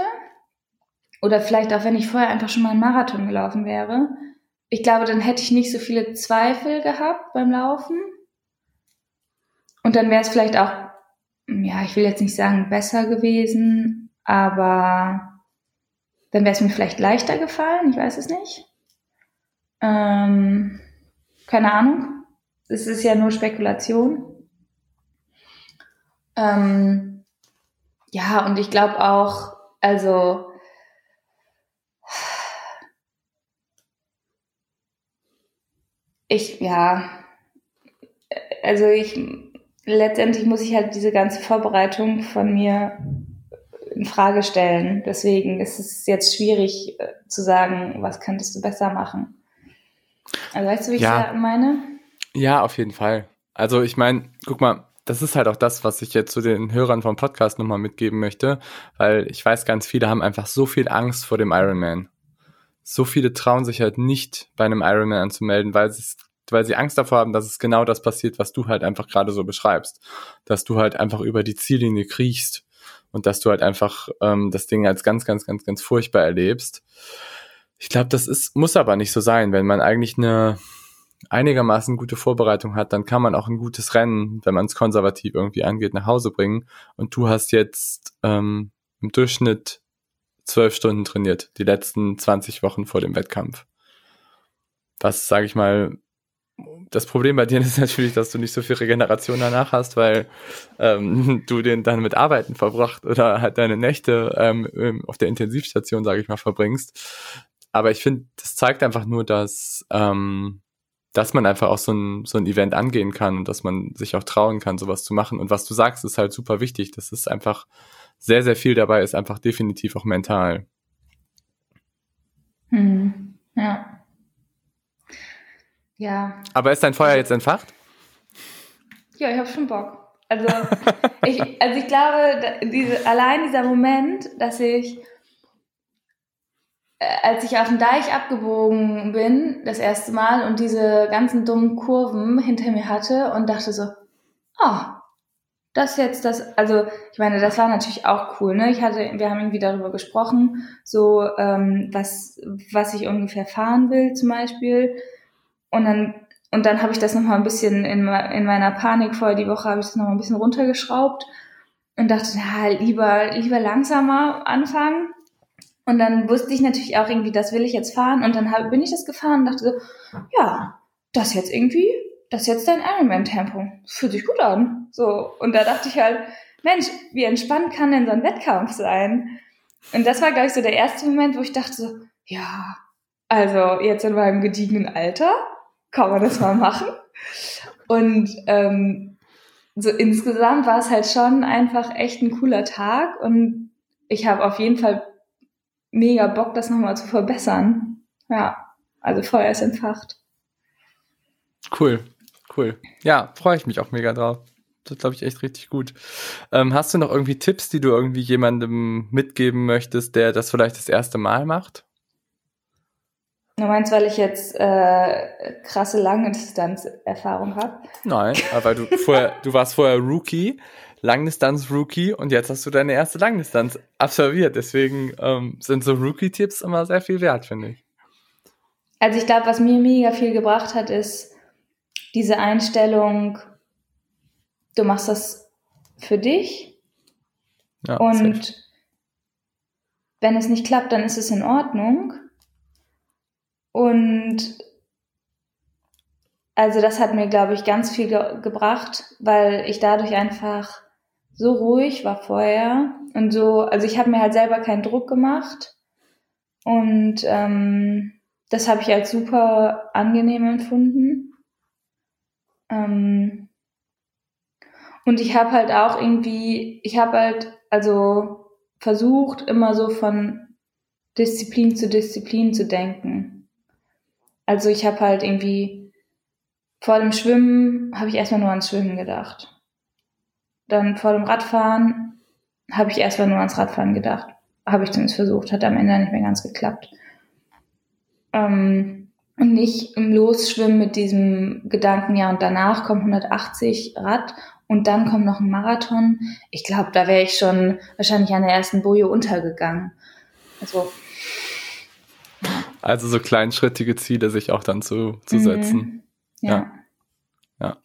oder vielleicht auch wenn ich vorher einfach schon mal einen Marathon gelaufen wäre, ich glaube, dann hätte ich nicht so viele Zweifel gehabt beim Laufen. Und dann wäre es vielleicht auch, ja, ich will jetzt nicht sagen besser gewesen, aber dann wäre es mir vielleicht leichter gefallen, ich weiß es nicht. Ähm, keine Ahnung. Es ist ja nur Spekulation. Ähm, ja, und ich glaube auch, also ich, ja, also ich, letztendlich muss ich halt diese ganze Vorbereitung von mir in Frage stellen. Deswegen ist es jetzt schwierig äh, zu sagen, was könntest du besser machen. Also weißt du, wie ja. ich meine? Ja, auf jeden Fall. Also ich meine, guck mal, das ist halt auch das, was ich jetzt zu den Hörern vom Podcast nochmal mitgeben möchte, weil ich weiß, ganz viele haben einfach so viel Angst vor dem Ironman. So viele trauen sich halt nicht bei einem Ironman anzumelden, weil sie weil sie Angst davor haben, dass es genau das passiert, was du halt einfach gerade so beschreibst. Dass du halt einfach über die Ziellinie kriechst und dass du halt einfach ähm, das Ding als ganz, ganz, ganz, ganz furchtbar erlebst. Ich glaube, das ist, muss aber nicht so sein, wenn man eigentlich eine, einigermaßen gute Vorbereitung hat, dann kann man auch ein gutes Rennen, wenn man es konservativ irgendwie angeht, nach Hause bringen. Und du hast jetzt ähm, im Durchschnitt zwölf Stunden trainiert, die letzten 20 Wochen vor dem Wettkampf. Was, sage ich mal, das Problem bei dir ist natürlich, dass du nicht so viel Regeneration danach hast, weil ähm, du den dann mit Arbeiten verbracht oder halt deine Nächte ähm, auf der Intensivstation, sage ich mal, verbringst. Aber ich finde, das zeigt einfach nur, dass ähm, dass man einfach auch so ein, so ein Event angehen kann und dass man sich auch trauen kann, sowas zu machen. Und was du sagst, ist halt super wichtig. Das ist einfach sehr, sehr viel dabei, ist einfach definitiv auch mental. Hm. Ja. Aber ist dein Feuer jetzt entfacht? Ja, ich habe schon Bock. Also ich, also ich glaube, diese, allein dieser Moment, dass ich äh, als ich auf dem Deich abgebogen bin, das erste Mal, und diese ganzen dummen Kurven hinter mir hatte und dachte so, oh, das jetzt das, also ich meine, das war natürlich auch cool, ne? Ich hatte, wir haben irgendwie darüber gesprochen, so ähm, was, was ich ungefähr fahren will, zum Beispiel. Und dann, und dann habe ich das nochmal ein bisschen in, in meiner Panik vor die Woche habe ich das nochmal ein bisschen runtergeschraubt und dachte, ja, lieber, lieber langsamer anfangen. Und dann wusste ich natürlich auch irgendwie, das will ich jetzt fahren. Und dann hab, bin ich das gefahren und dachte so, ja, das jetzt irgendwie, das jetzt dein Ironman-Tempo. Fühlt sich gut an. So. Und da dachte ich halt, Mensch, wie entspannt kann denn so ein Wettkampf sein? Und das war, glaube ich, so der erste Moment, wo ich dachte so, ja, also jetzt in meinem gediegenen Alter kann man das mal machen. Und ähm, so insgesamt war es halt schon einfach echt ein cooler Tag und ich habe auf jeden Fall mega Bock, das nochmal zu verbessern. Ja, also Feuer ist entfacht. Cool, cool. Ja, freue ich mich auch mega drauf. Das glaube ich echt richtig gut. Ähm, hast du noch irgendwie Tipps, die du irgendwie jemandem mitgeben möchtest, der das vielleicht das erste Mal macht? Du meinst, weil ich jetzt äh, krasse Langdistanz-Erfahrung habe? Nein, aber du vorher, du warst vorher Rookie, Langdistanz-Rookie und jetzt hast du deine erste Langdistanz absolviert. Deswegen ähm, sind so Rookie-Tipps immer sehr viel wert, finde ich. Also ich glaube, was mir mega viel gebracht hat, ist diese Einstellung, du machst das für dich ja, und safe. wenn es nicht klappt, dann ist es in Ordnung. Und also das hat mir, glaube ich, ganz viel ge gebracht, weil ich dadurch einfach so ruhig war vorher und so, also ich habe mir halt selber keinen Druck gemacht und ähm, das habe ich als super angenehm empfunden. Ähm, und ich habe halt auch irgendwie, ich habe halt also versucht, immer so von Disziplin zu Disziplin zu denken. Also ich habe halt irgendwie vor dem Schwimmen habe ich erstmal nur ans Schwimmen gedacht. Dann vor dem Radfahren habe ich erstmal nur ans Radfahren gedacht. Habe ich zumindest versucht, hat am Ende nicht mehr ganz geklappt. Ähm, und nicht im Losschwimmen mit diesem Gedanken, ja, und danach kommt 180 Rad und dann kommt noch ein Marathon. Ich glaube, da wäre ich schon wahrscheinlich an der ersten Boje untergegangen. Also, also so kleinschrittige Ziele sich auch dann zu, zu mhm. setzen. Ja. ja. ja.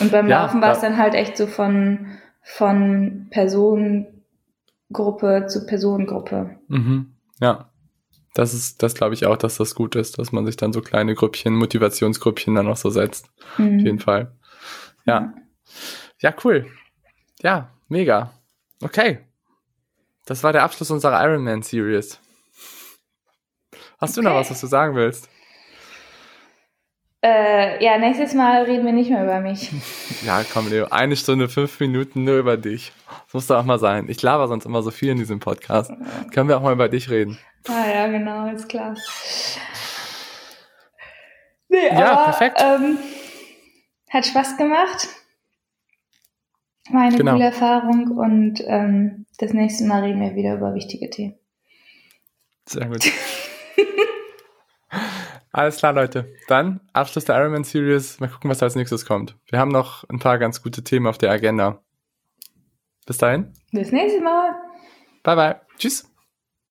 Und beim ja, Laufen war es dann halt echt so von, von Personengruppe zu Personengruppe. Mhm. Ja. Das ist, das glaube ich auch, dass das gut ist, dass man sich dann so kleine Grüppchen, Motivationsgrüppchen dann noch so setzt. Mhm. Auf jeden Fall. Ja. Ja, cool. Ja, mega. Okay. Das war der Abschluss unserer Ironman Series. Hast okay. du noch was, was du sagen willst? Äh, ja, nächstes Mal reden wir nicht mehr über mich. Ja, komm, Leo. Eine Stunde, fünf Minuten nur über dich. Das muss doch auch mal sein. Ich laber sonst immer so viel in diesem Podcast. Können wir auch mal über dich reden. Ah ja, genau, ist klar. Nee, ja, aber, perfekt. Ähm, hat Spaß gemacht. War eine genau. coole Erfahrung und ähm, das nächste Mal reden wir wieder über wichtige Themen. Sehr gut. Alles klar, Leute. Dann Abschluss der Ironman Series. Mal gucken, was als nächstes kommt. Wir haben noch ein paar ganz gute Themen auf der Agenda. Bis dahin. Bis nächstes Mal. Bye, bye. Tschüss.